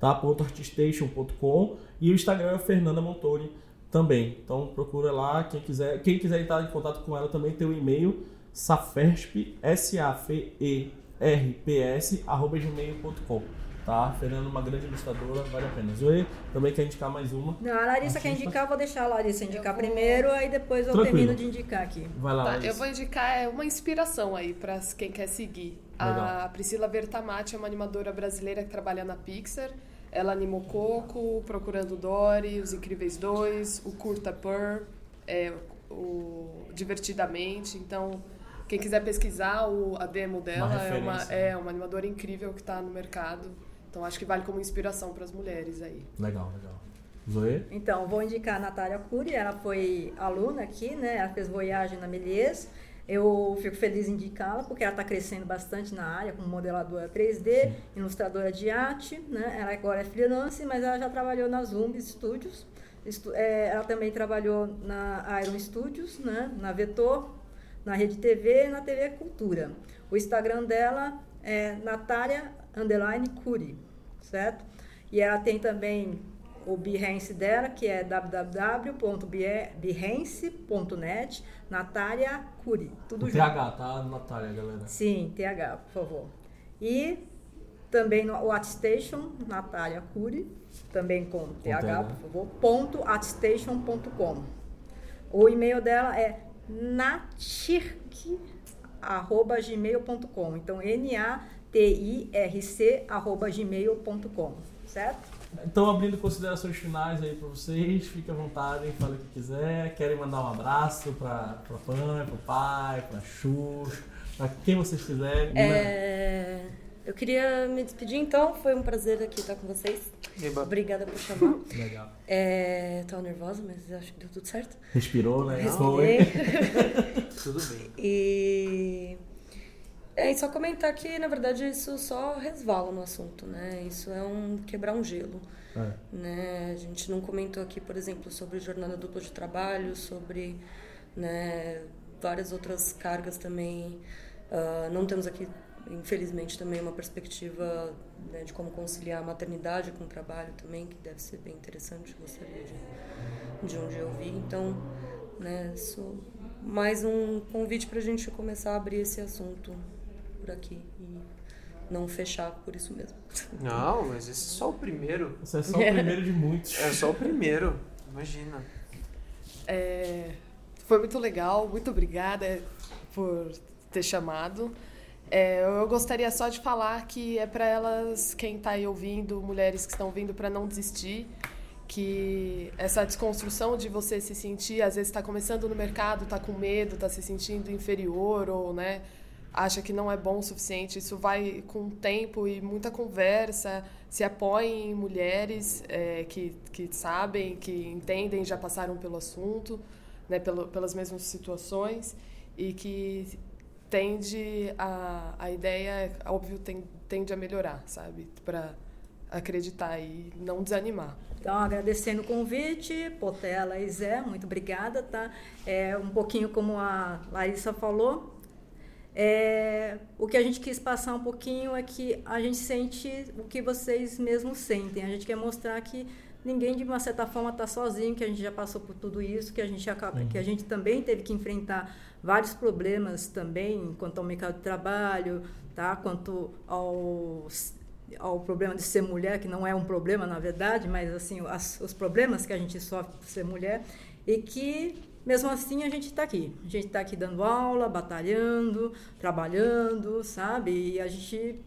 tá? Ponto artstation.com e o Instagram é Fernanda Montoni também. Então procura lá, quem quiser, quem quiser entrar em contato com ela também tem o e-mail safersp, S A F E R P S arroba gmail.com, tá? Fernanda é uma grande ilustradora, vale a pena. Zoe, também quer indicar mais uma.
Não, a Larissa quer indicar, eu vou deixar a Larissa indicar
vou-
primeiro, aí depois eu
Tranquilo.
termino de indicar aqui.
Vai lá,
Tá,
Larissa.
eu vou indicar é, uma inspiração aí para quem quer seguir.
Legal.
A Priscila Vertamati é uma animadora brasileira que trabalha na Pixar. Ela animou Coco, Procurando Dory, Os Incríveis 2, o Curta Purr, é, o Divertidamente. Então, quem quiser pesquisar o, a demo dela, é, uma,
referência.
é uma animadora incrível que está no mercado. Então, acho que vale como inspiração para as mulheres aí.
Legal, legal. Zoe?
Então, vou indicar a Natália Cury, ela foi aluna aqui, né? Ela fez Voyage na Melies. Eu fico feliz em indicá-la porque ela está crescendo bastante na área como modeladora 3D, ilustradora de arte, né? Ela agora é freelance, mas ela já trabalhou na Zumbi Studios. Estu- é, ela também trabalhou na Iron Studios, né? Na Vetor, na Rede TV e na TV Cultura. O Instagram dela é Natália Underline Cury, certo? E ela tem também o Behance dela, que é www.behance.net, Natália Cury, tudo
O
junto.
TH, tá, Natália, galera?
Sim, TH, por favor. E também no Artstation, Natália Cury, também com TH,
TH.
por favor, ponto artstation.com. O e-mail dela é natirc.gmail.com. Então, N-A-T-I-R-C arroba gmail.com, certo?
Então, abrindo considerações finais aí pra vocês, fique à vontade, fale o que quiser. Querem mandar um abraço pra, pra mãe, pro pai, pra Xuxa, pra quem vocês quiserem. né?
É, eu queria me despedir então, foi um prazer aqui estar com vocês.
Eba.
Obrigada por chamar.
Legal.
É, tava nervosa, mas acho que deu tudo certo.
Respirou, né?
Respirei.
Tudo bem.
E é e só comentar que, na verdade, isso só resvala no assunto, né? Isso é um quebrar um gelo.
É.
né? A gente não comentou aqui, por exemplo, sobre jornada dupla de trabalho, sobre né, várias outras cargas também. Ah, não temos aqui, infelizmente, também uma perspectiva né, de como conciliar a maternidade com o trabalho também, que deve ser bem interessante, gostaria de, de um dia ouvir. Então, né, isso mais um convite para a gente começar a abrir esse assunto por aqui e não fechar por isso mesmo.
Não, mas esse é só o primeiro.
Esse é só o primeiro de muitos.
É só o primeiro. Imagina.
É, foi muito legal, muito obrigada por ter chamado. É, eu gostaria só de falar que é para elas, quem está aí ouvindo, mulheres que estão ouvindo, para não desistir, que essa desconstrução de você se sentir, às vezes está começando no mercado, está com medo, está se sentindo inferior ou, né, acha que não é bom o suficiente, isso vai com tempo e muita conversa, se apoiem em mulheres é, que, que sabem, que entendem, já passaram pelo assunto, né, pelo, pelas mesmas situações e que tende a, a ideia, óbvio, tem, tende a melhorar, sabe? Para acreditar e não desanimar.
Então, agradecendo o convite, Potela e Zé, muito obrigada, tá? É, um pouquinho como a Larissa falou, é, o que a gente quis passar um pouquinho é que a gente sente o que vocês mesmos sentem. A gente quer mostrar que ninguém, de uma certa forma, está sozinho, que a gente já passou por tudo isso, que a gente acaba, que a gente também teve que enfrentar vários problemas também quanto ao mercado de trabalho, tá? Quanto ao ao problema de ser mulher, que não é um problema na verdade, mas assim as, os problemas que a gente sofre por ser mulher e que mesmo assim a gente está aqui, a gente está aqui dando aula, batalhando, trabalhando, sabe? E a gente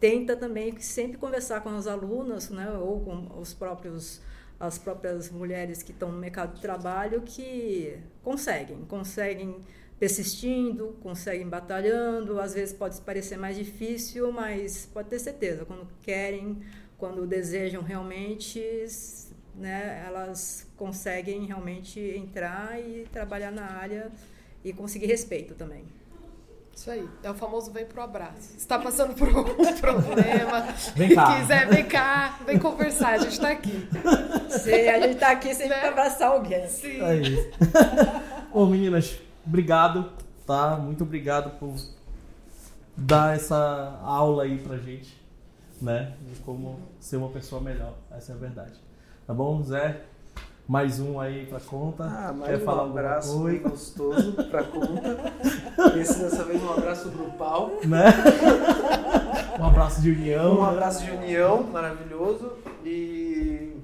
tenta também sempre conversar com as alunas, né, ou com os próprios as próprias mulheres que estão no mercado de trabalho que conseguem, conseguem persistindo, conseguem batalhando. Às vezes pode parecer mais difícil, mas pode ter certeza, quando querem, quando desejam realmente, né, elas conseguem realmente entrar e trabalhar na área e conseguir respeito também.
Isso aí. É o famoso vem pro abraço. Se tá passando por algum problema,
Vem cá.
quiser, vem cá, vem conversar, a gente tá aqui.
Sim, a gente está aqui sempre
Né?
para abraçar alguém.
Sim.
É isso. Bom, meninas, obrigado, tá? Muito obrigado por dar essa aula aí pra gente, né? De como ser uma pessoa melhor. Essa é a verdade. Tá bom, Zé? Mais um aí pra conta.
Ah, mais
Quer
um
falar
abraço bem gostoso pra conta. Esse dessa vez um abraço grupal.
Né? Um abraço de união.
Um
né?
abraço de união maravilhoso e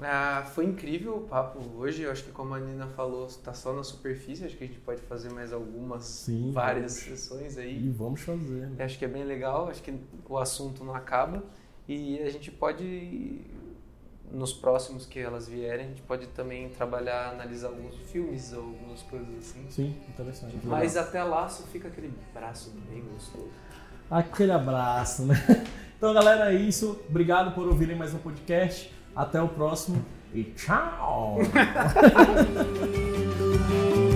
ah, foi incrível o papo hoje. Eu acho que como a Nina falou, está só na superfície. Acho que a gente pode fazer mais algumas,
Sim,
várias sessões
E
aí.
vamos fazer. né?
Acho que é bem legal. Acho que o assunto não acaba e a gente pode nos próximos que elas vierem, a gente pode também trabalhar, analisar alguns filmes ou algumas coisas assim.
Sim, interessante.
Mas até lá só fica aquele braço bem gostoso.
Aquele abraço, né? Então, galera, é isso. Obrigado por ouvirem mais um podcast. Até o próximo e tchau!